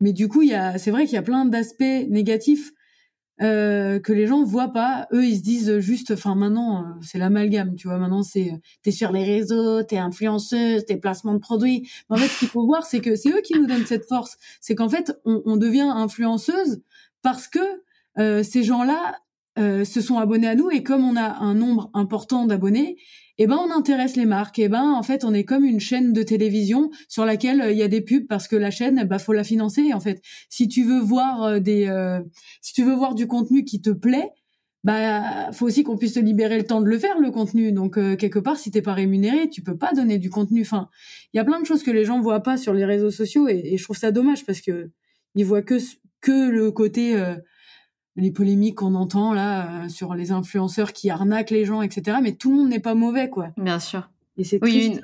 B: mais du coup, c'est vrai qu'il y a plein d'aspects négatifs euh, que les gens voient pas. Eux, ils se disent juste, enfin maintenant, euh, c'est l'amalgame, tu vois. Maintenant, c'est t'es sur les réseaux, t'es influenceuse, t'es placement de produits. Mais en fait, ce qu'il faut voir, c'est que c'est eux qui nous donnent cette force. C'est qu'en fait, on, on, devient influenceuse parce que euh, ces gens-là euh, se sont abonnés à nous et comme on a un nombre important d'abonnés, eh ben on intéresse les marques. Eh ben en fait on est comme une chaîne de télévision sur laquelle euh, il y a des pubs parce que la chaîne bah faut la financer en fait. Si tu veux voir euh, des euh, si tu veux voir du contenu qui te plaît, bah faut aussi qu'on puisse te libérer le temps de le faire le contenu. Donc quelque part si t'es pas rémunéré, tu peux pas donner du contenu. Enfin, il y a plein de choses que les gens voient pas sur les réseaux sociaux et, je trouve ça dommage parce que ils voient que que le côté les polémiques qu'on entend là euh, sur les influenceurs qui arnaquent les gens, etc. Mais tout le monde n'est pas mauvais, quoi.
A: Bien sûr.
B: Et c'est oui,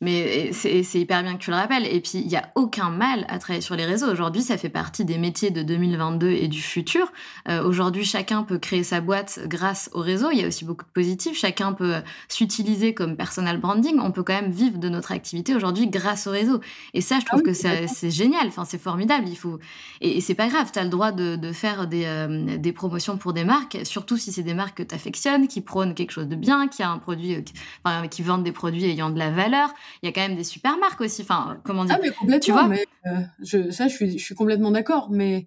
A: mais c'est hyper bien que tu le rappelles. Et puis, il n'y a aucun mal à travailler sur les réseaux. Aujourd'hui, ça fait partie des métiers de 2022 et du futur. Euh, Aujourd'hui, chacun peut créer sa boîte grâce au réseau. Il y a aussi beaucoup de positifs. Chacun peut s'utiliser comme personal branding. On peut quand même vivre de notre activité aujourd'hui grâce au réseau. Et ça, je trouve ah que c'est génial. Enfin, c'est formidable. Il faut et, c'est pas grave. Tu as le droit de, de faire des, euh, des, promotions pour des marques, surtout si c'est des marques que tu affectionnes, qui prônent quelque chose de bien, qui a un produit, euh, qui, enfin, qui vendent des produits ayant de la valeur il y a quand même des super marques aussi. Enfin, comment dire
B: ah, mais complètement, Tu vois mais, euh, je, Ça, je suis, je suis complètement d'accord. Mais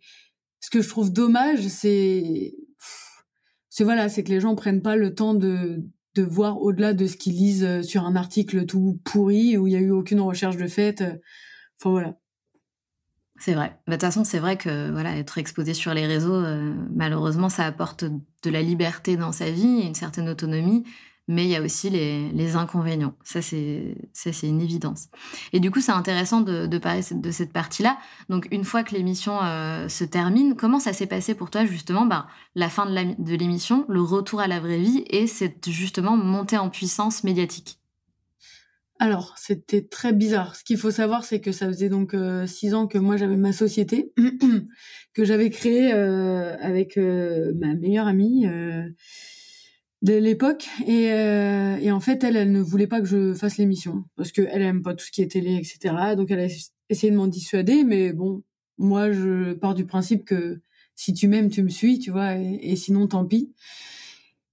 B: ce que je trouve dommage, c'est c'est voilà, c'est que les gens prennent pas le temps de de voir au-delà de ce qu'ils lisent euh, sur un article tout pourri où il y a eu aucune recherche de fait. Enfin voilà.
A: C'est vrai. Bah, de toute façon, c'est vrai que voilà, être exposé sur les réseaux, euh, malheureusement, ça apporte de la liberté dans sa vie et une certaine autonomie mais il y a aussi les, inconvénients. Ça, c'est une évidence. Et du coup, c'est intéressant de, parler de cette partie-là. Donc, une fois que l'émission euh, se termine, comment ça s'est passé pour toi, justement, ben, la fin de l'émission, le retour à la vraie vie et cette, justement, montée en puissance médiatique?
B: Alors, c'était très bizarre. Ce qu'il faut savoir, c'est que ça faisait donc euh, six ans que moi j'avais ma société que j'avais créée euh, avec ma meilleure amie de l'époque et, euh, et en fait elle elle ne voulait pas que je fasse l'émission parce que elle aime pas tout ce qui est télé etc donc elle a essayé de m'en dissuader mais bon moi je pars du principe que si tu m'aimes tu me suis tu vois et, sinon tant pis.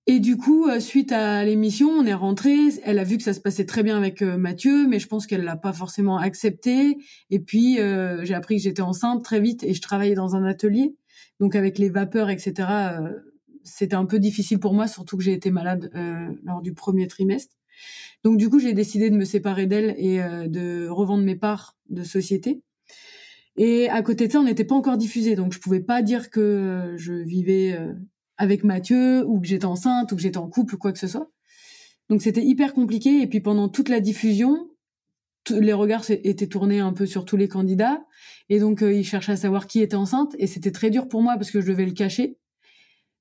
B: Et du coup euh, suite à l'émission on est rentré elle a vu que ça se passait très bien avec euh, Mathieu mais je pense qu'elle l'a pas forcément accepté. Et puis j'ai appris que j'étais enceinte très vite et je travaillais dans un atelier donc avec les vapeurs etc c'était un peu difficile pour moi, surtout que j'ai été malade euh, lors du premier trimestre. Donc du coup, j'ai décidé de me séparer d'elle et euh, de revendre mes parts de société. Et à côté de ça, on n'était pas encore diffusé, donc je pouvais pas dire que euh, je vivais avec Mathieu ou que j'étais enceinte ou que j'étais en couple ou quoi que ce soit. Donc c'était hyper compliqué. Et puis pendant toute la diffusion, les regards étaient tournés un peu sur tous les candidats. Et donc ils cherchaient à savoir qui était enceinte. Et c'était très dur pour moi parce que je devais le cacher.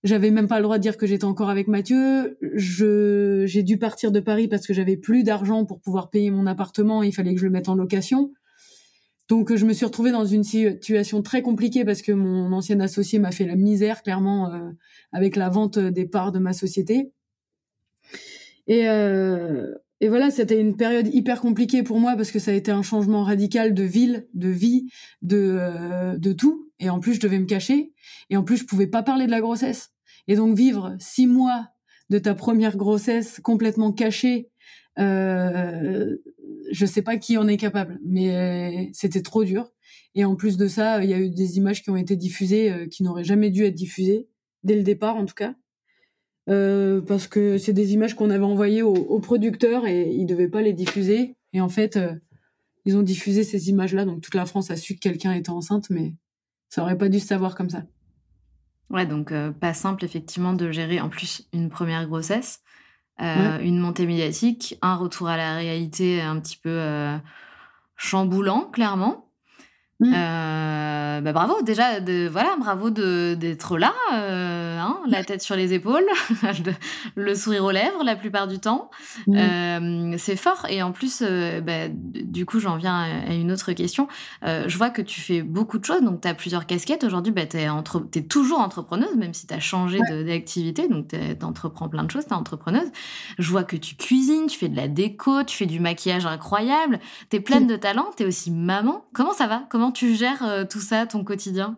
B: J'avais même pas le droit de dire que j'étais encore avec Mathieu. Je j'ai dû partir de Paris parce que j'avais plus d'argent pour pouvoir payer mon appartement. Il fallait que je le mette en location. Donc je me suis retrouvée dans une situation très compliquée parce que mon ancien associé m'a fait la misère clairement euh, avec la vente des parts de ma société. Et euh, et voilà, c'était une période hyper compliquée pour moi parce que ça a été un changement radical de ville, de vie, de euh, de tout. Et en plus, je devais me cacher. Et en plus, je pouvais pas parler de la grossesse. Et donc, vivre six mois de ta première grossesse complètement cachée, euh, je sais pas qui en est capable, mais c'était trop dur. Et en plus de ça, il y a eu des images qui ont été diffusées euh, qui n'auraient jamais dû être diffusées dès le départ, en tout cas. Euh, parce que c'est des images qu'on avait envoyées aux, producteurs et ils devaient pas les diffuser. Et en fait, euh, ils ont diffusé ces images-là, donc toute la France a su que quelqu'un était enceinte, mais ça aurait pas dû se savoir comme ça.
A: Ouais, donc euh, pas simple effectivement de gérer en plus une première grossesse, une montée médiatique, un retour à la réalité un petit peu chamboulant, clairement. Mmh. Euh, bah bravo. Déjà de voilà bravo de d'être là euh, hein, la tête sur les épaules le sourire aux lèvres la plupart du temps. Mmh. euh, c'est fort. Et en plus euh, bah, du coup j'en viens à une autre question. Euh, je vois que tu fais beaucoup de choses. Donc tu as plusieurs casquettes. Aujourd'hui bah, tu es, entre... es toujours entrepreneuse même si tu as changé d'activité. Donc tu entreprends plein de choses. Tu es entrepreneuse. Je vois que tu cuisines tu fais de la déco tu fais du maquillage incroyable. Tu es pleine de talent. Tu es aussi maman. Comment ça va? Comment tu gères euh, tout ça, ton quotidien?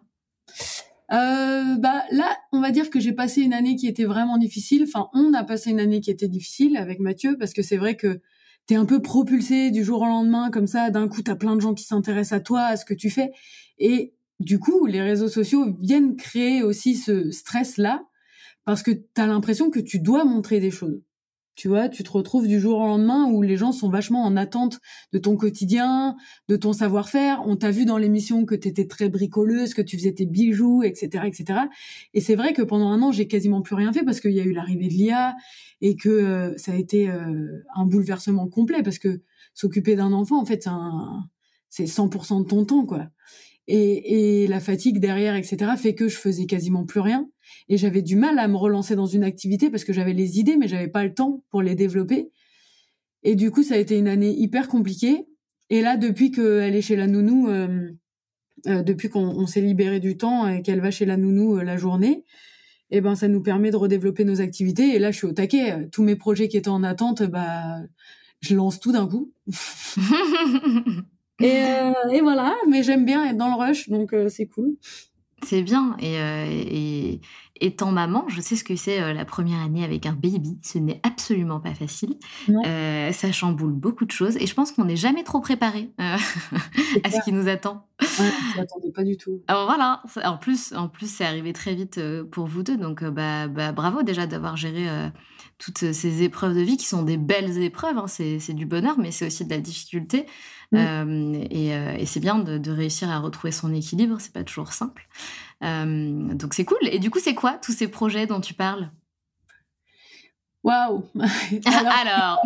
B: Euh, bah là, on va dire que j'ai passé une année qui était vraiment difficile. Enfin, on a passé une année qui était difficile avec Mathieu parce que c'est vrai que t'es un peu propulsé du jour au lendemain comme ça. D'un coup, t'as plein de gens qui s'intéressent à toi, à ce que tu fais, et du coup, les réseaux sociaux viennent créer aussi ce stress là parce que t'as l'impression que tu dois montrer des choses. Tu vois, tu te retrouves du jour au lendemain où les gens sont vachement en attente de ton quotidien, de ton savoir-faire. On t'a vu dans l'émission que tu étais très bricoleuse, que tu faisais tes bijoux, etc., etc. Et c'est vrai que pendant un an, j'ai quasiment plus rien fait parce qu'il y a eu l'arrivée de l'IA et que euh, ça a été euh, un bouleversement complet parce que s'occuper d'un enfant, en fait, c'est 100% de ton temps, quoi. Et, la fatigue derrière, etc., fait que je faisais quasiment plus rien et j'avais du mal à me relancer dans une activité parce que j'avais les idées mais j'avais pas le temps pour les développer. Et du coup, ça a été une année hyper compliquée. Et là, depuis qu'elle est chez la nounou, euh, euh, depuis qu'on s'est libéré du temps et qu'elle va chez la nounou euh, la journée, eh ben ça nous permet de redévelopper nos activités. Et là, je suis au taquet. Tous mes projets qui étaient en attente, bah, je lance tout d'un coup. et, et, voilà. Mais j'aime bien être dans le rush, donc c'est cool.
A: C'est bien. Et, étant maman, je sais ce que c'est la première année avec un baby. Ce n'est absolument pas facile. ça chamboule beaucoup de choses. Et je pense qu'on n'est jamais trop préparé à ce qui nous attend.
B: Ouais, je pas du tout.
A: Alors voilà. En plus, en plus, c'est arrivé très vite pour vous deux. Donc, bah, bah, bravo déjà d'avoir géré toutes ces épreuves de vie qui sont des belles épreuves. Hein. C'est du bonheur, mais c'est aussi de la difficulté. Mmh. Euh, euh, et, c'est bien de, réussir à retrouver son équilibre. C'est pas toujours simple. Euh, donc c'est cool. Et du coup, c'est quoi tous ces projets dont tu parles?
B: Waouh
A: Alors,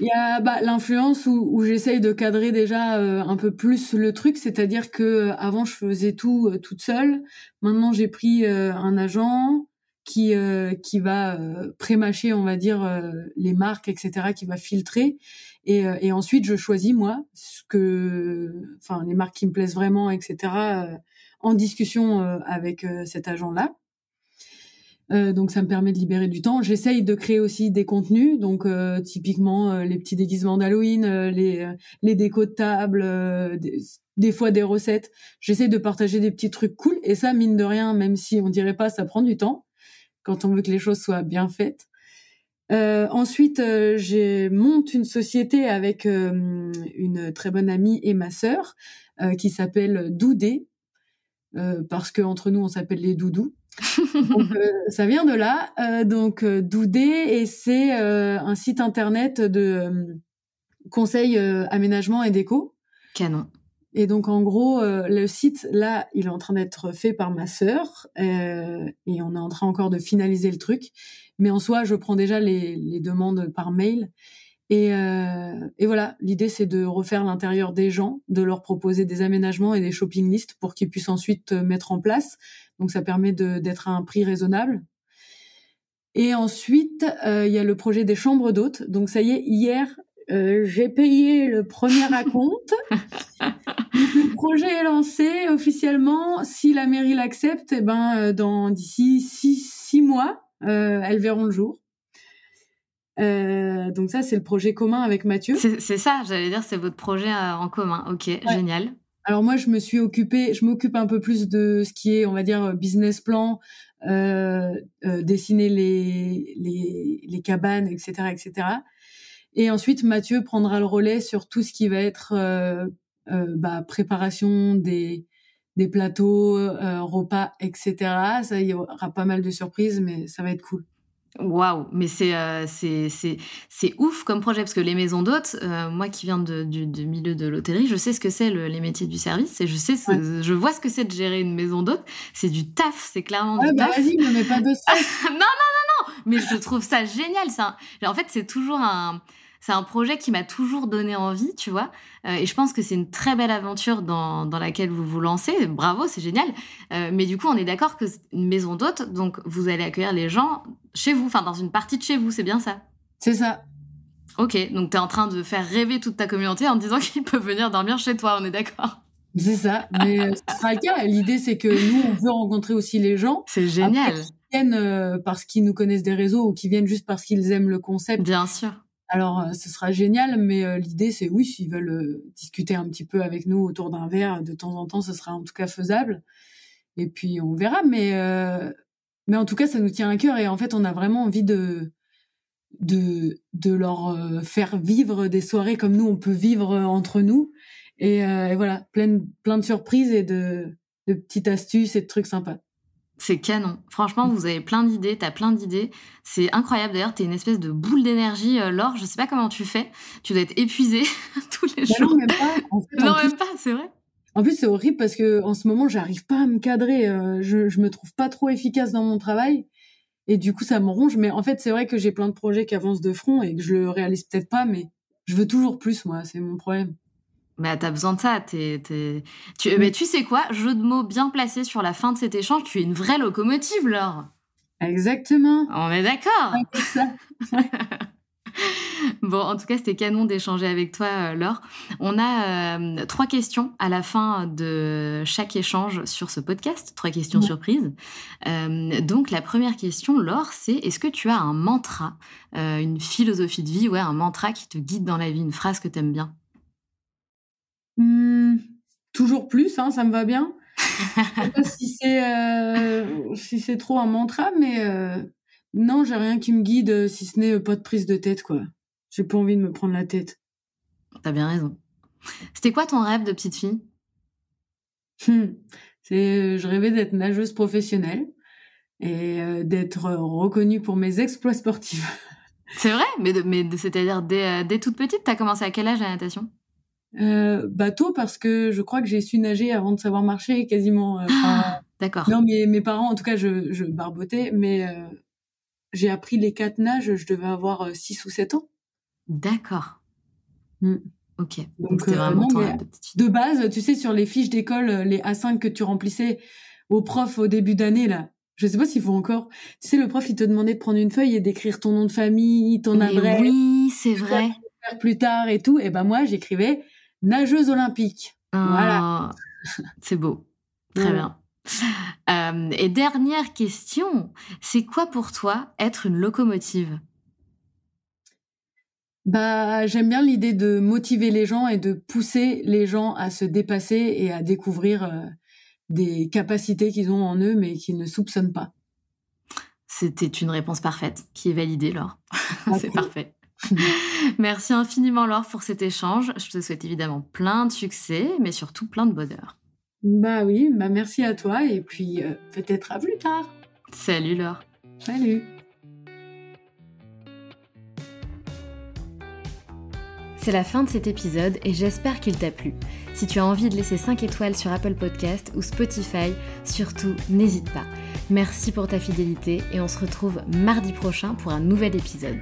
B: il y a bah, l'influence où, j'essaye de cadrer déjà un peu plus le truc, c'est-à-dire que avant je faisais tout toute seule. Maintenant j'ai pris un agent qui qui va prémâcher, on va dire les marques, etc., qui va filtrer euh, et, ensuite, je choisis moi ce que, enfin, les marques qui me plaisent vraiment, etc. Euh, en discussion euh, avec cet agent-là. donc ça me permet de libérer du temps. J'essaye de créer aussi des contenus, donc typiquement les petits déguisements d'Halloween, les les décos de table, des, fois des recettes. J'essaye de partager des petits trucs cool et ça mine de rien, même si on dirait pas, ça prend du temps quand on veut que les choses soient bien faites. Euh, ensuite, euh, j'ai monte une société avec euh, une très bonne amie et ma sœur euh, qui s'appelle Doudé parce que entre nous on s'appelle les doudous. donc, ça vient de là. donc Doudé et c'est un site internet de conseil aménagement et déco.
A: Canon.
B: Et donc en gros, le site là, il est en train d'être fait par ma sœur et on est en train encore de finaliser le truc. Mais en soi, je prends déjà les, les demandes par mail. Et, euh, et voilà, l'idée c'est de refaire l'intérieur des gens, de leur proposer des aménagements et des shopping lists pour qu'ils puissent ensuite euh, mettre en place. Donc ça permet d'être à un prix raisonnable. Et ensuite, euh, il y a le projet des chambres d'hôtes. Donc ça y est, hier, euh, j'ai payé le premier acompte. le projet est lancé officiellement. Si la mairie l'accepte, eh ben, dans d'ici six, six mois, euh, elles verront le jour. Euh, donc ça, c'est le projet commun avec Mathieu.
A: C'est ça, j'allais dire, c'est votre projet euh, en commun. Ok, génial.
B: Alors moi, je me suis occupée, je m'occupe un peu plus de ce qui est, on va dire, business plan, euh, dessiner les, les, les, cabanes, etc., etc. Et ensuite, Mathieu prendra le relais sur tout ce qui va être bah, préparation des des plateaux, euh, repas, etc. Ça, il y aura pas mal de surprises, mais ça va être cool.
A: Waouh, mais c'est euh, c'est ouf comme projet parce que les maisons d'hôtes, euh, moi qui viens de, du, milieu de l'hôtellerie, je sais ce que c'est les métiers du service et je sais je vois ce que c'est de gérer une maison d'hôtes. C'est du taf, c'est clairement du bah
B: taf. Vas-y, ne mets pas de stress.
A: non non non non, mais je trouve ça génial. Ça, en fait, c'est toujours un c'est un projet qui m'a toujours donné envie, tu vois. Euh, et je pense que c'est une très belle aventure dans, dans, laquelle vous vous lancez. Bravo, c'est génial. Euh, mais du coup, on est d'accord que c'est une maison d'hôte, donc vous allez accueillir les gens chez vous, enfin dans une partie de chez vous, c'est bien ça?
B: C'est ça.
A: Ok, donc tu es en train de faire rêver toute ta communauté en disant qu'ils peuvent venir dormir chez toi, on est d'accord
B: C'est ça. Mais euh, L'idée, c'est que nous, on veut rencontrer aussi les gens.
A: C'est génial.
B: qui viennent parce qu'ils nous connaissent des réseaux ou qui viennent juste parce qu'ils aiment le concept.
A: Bien sûr
B: alors, euh, ce sera génial, mais euh, l'idée, c'est oui, s'ils veulent euh, discuter un petit peu avec nous autour d'un verre, de temps en temps, ce sera en tout cas faisable. Et puis, on verra. Mais, mais en tout cas, ça nous tient à cœur. Et en fait, on a vraiment envie de, de, de leur faire vivre des soirées comme nous, on peut vivre entre nous. Et, voilà, plein, plein de surprises et de, de petites astuces et de trucs sympas.
A: C'est canon. Franchement, vous avez plein d'idées, t'as plein d'idées. C'est incroyable. D'ailleurs, t'es une espèce de boule d'énergie, euh, Laure. Je sais pas comment tu fais. Tu dois être épuisée tous les bah jours.
B: Non, même pas.
A: non, même pas, c'est vrai.
B: En plus, c'est horrible parce que en ce moment, j'arrive pas à me cadrer. Euh, je, je me trouve pas trop efficace dans mon travail. Et du coup, ça me ronge. Mais en fait, c'est vrai que j'ai plein de projets qui avancent de front et que je le réalise peut-être pas, mais je veux toujours plus, moi. C'est mon problème.
A: Mais t'as besoin de ça. Tu, mais tu sais quoi? Jeu de mots bien placé sur la fin de cet échange. Tu es une vraie locomotive, Laure.
B: Exactement.
A: On est d'accord. bon, en tout cas, c'était canon d'échanger avec toi, euh, Laure. On a euh, trois questions à la fin de chaque échange sur ce podcast, trois questions surprises. Euh, donc, la première question, Laure, c'est est-ce que tu as un mantra, une philosophie de vie, ouais, un mantra qui te guide dans la vie, une phrase que tu aimes bien
B: Mmh, toujours plus, hein, ça me va bien. sais pas si c'est euh, si c'est trop un mantra, mais euh, non, j'ai rien qui me guide si ce n'est pas de prise de tête, quoi. J'ai pas envie de me prendre la tête.
A: T'as bien raison. C'était quoi ton rêve de petite fille?
B: Hmm. C'est, je rêvais d'être nageuse professionnelle et d'être reconnue pour mes exploits sportifs.
A: C'est vrai, mais, mais c'est-à-dire dès, dès toute petite, t'as commencé à quel âge la natation?
B: Euh, bateau parce que je crois que j'ai su nager avant de savoir marcher quasiment. Euh,
A: ah, D'accord.
B: Non, mais mes parents, en tout cas, je, je barbotais, mais euh, j'ai appris les quatre nages, je devais avoir 6 ou 7 ans.
A: D'accord.
B: Mm.
A: Ok. Donc, c'était vraiment ton
B: de, de base, tu sais, sur les fiches d'école, les A5 que tu remplissais au prof au début d'année, là, je sais pas s'il faut encore. Tu sais, le prof, il te demandait de prendre une feuille et d'écrire ton nom de famille, ton adresse.
A: Oui, c'est vrai.
B: Plus tard et tout. Et ben moi, j'écrivais nageuse olympique. voilà.
A: Ah, c'est beau. Très bien. Euh, et dernière question, c'est quoi pour toi être une locomotive?
B: Bah, j'aime bien l'idée de motiver les gens et de pousser les gens à se dépasser et à découvrir euh, des capacités qu'ils ont en eux mais qu'ils ne soupçonnent pas.
A: C'était une réponse parfaite qui est validée, Laure. c'est parfait. Merci infiniment Laure pour cet échange. Je te souhaite évidemment plein de succès, mais surtout plein de bonheur.
B: Bah oui, bah merci à toi et puis euh, peut-être à plus tard.
A: Salut Laure.
B: Salut.
A: C'est la fin de cet épisode et j'espère qu'il t'a plu. Si tu as envie de laisser 5 étoiles sur Apple Podcast ou Spotify, surtout n'hésite pas. Merci pour ta fidélité et on se retrouve mardi prochain pour un nouvel épisode.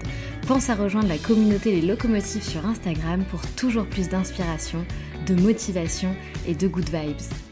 A: Pense à rejoindre la communauté Les Locomotives sur Instagram pour toujours plus d'inspiration, de motivation et de good vibes.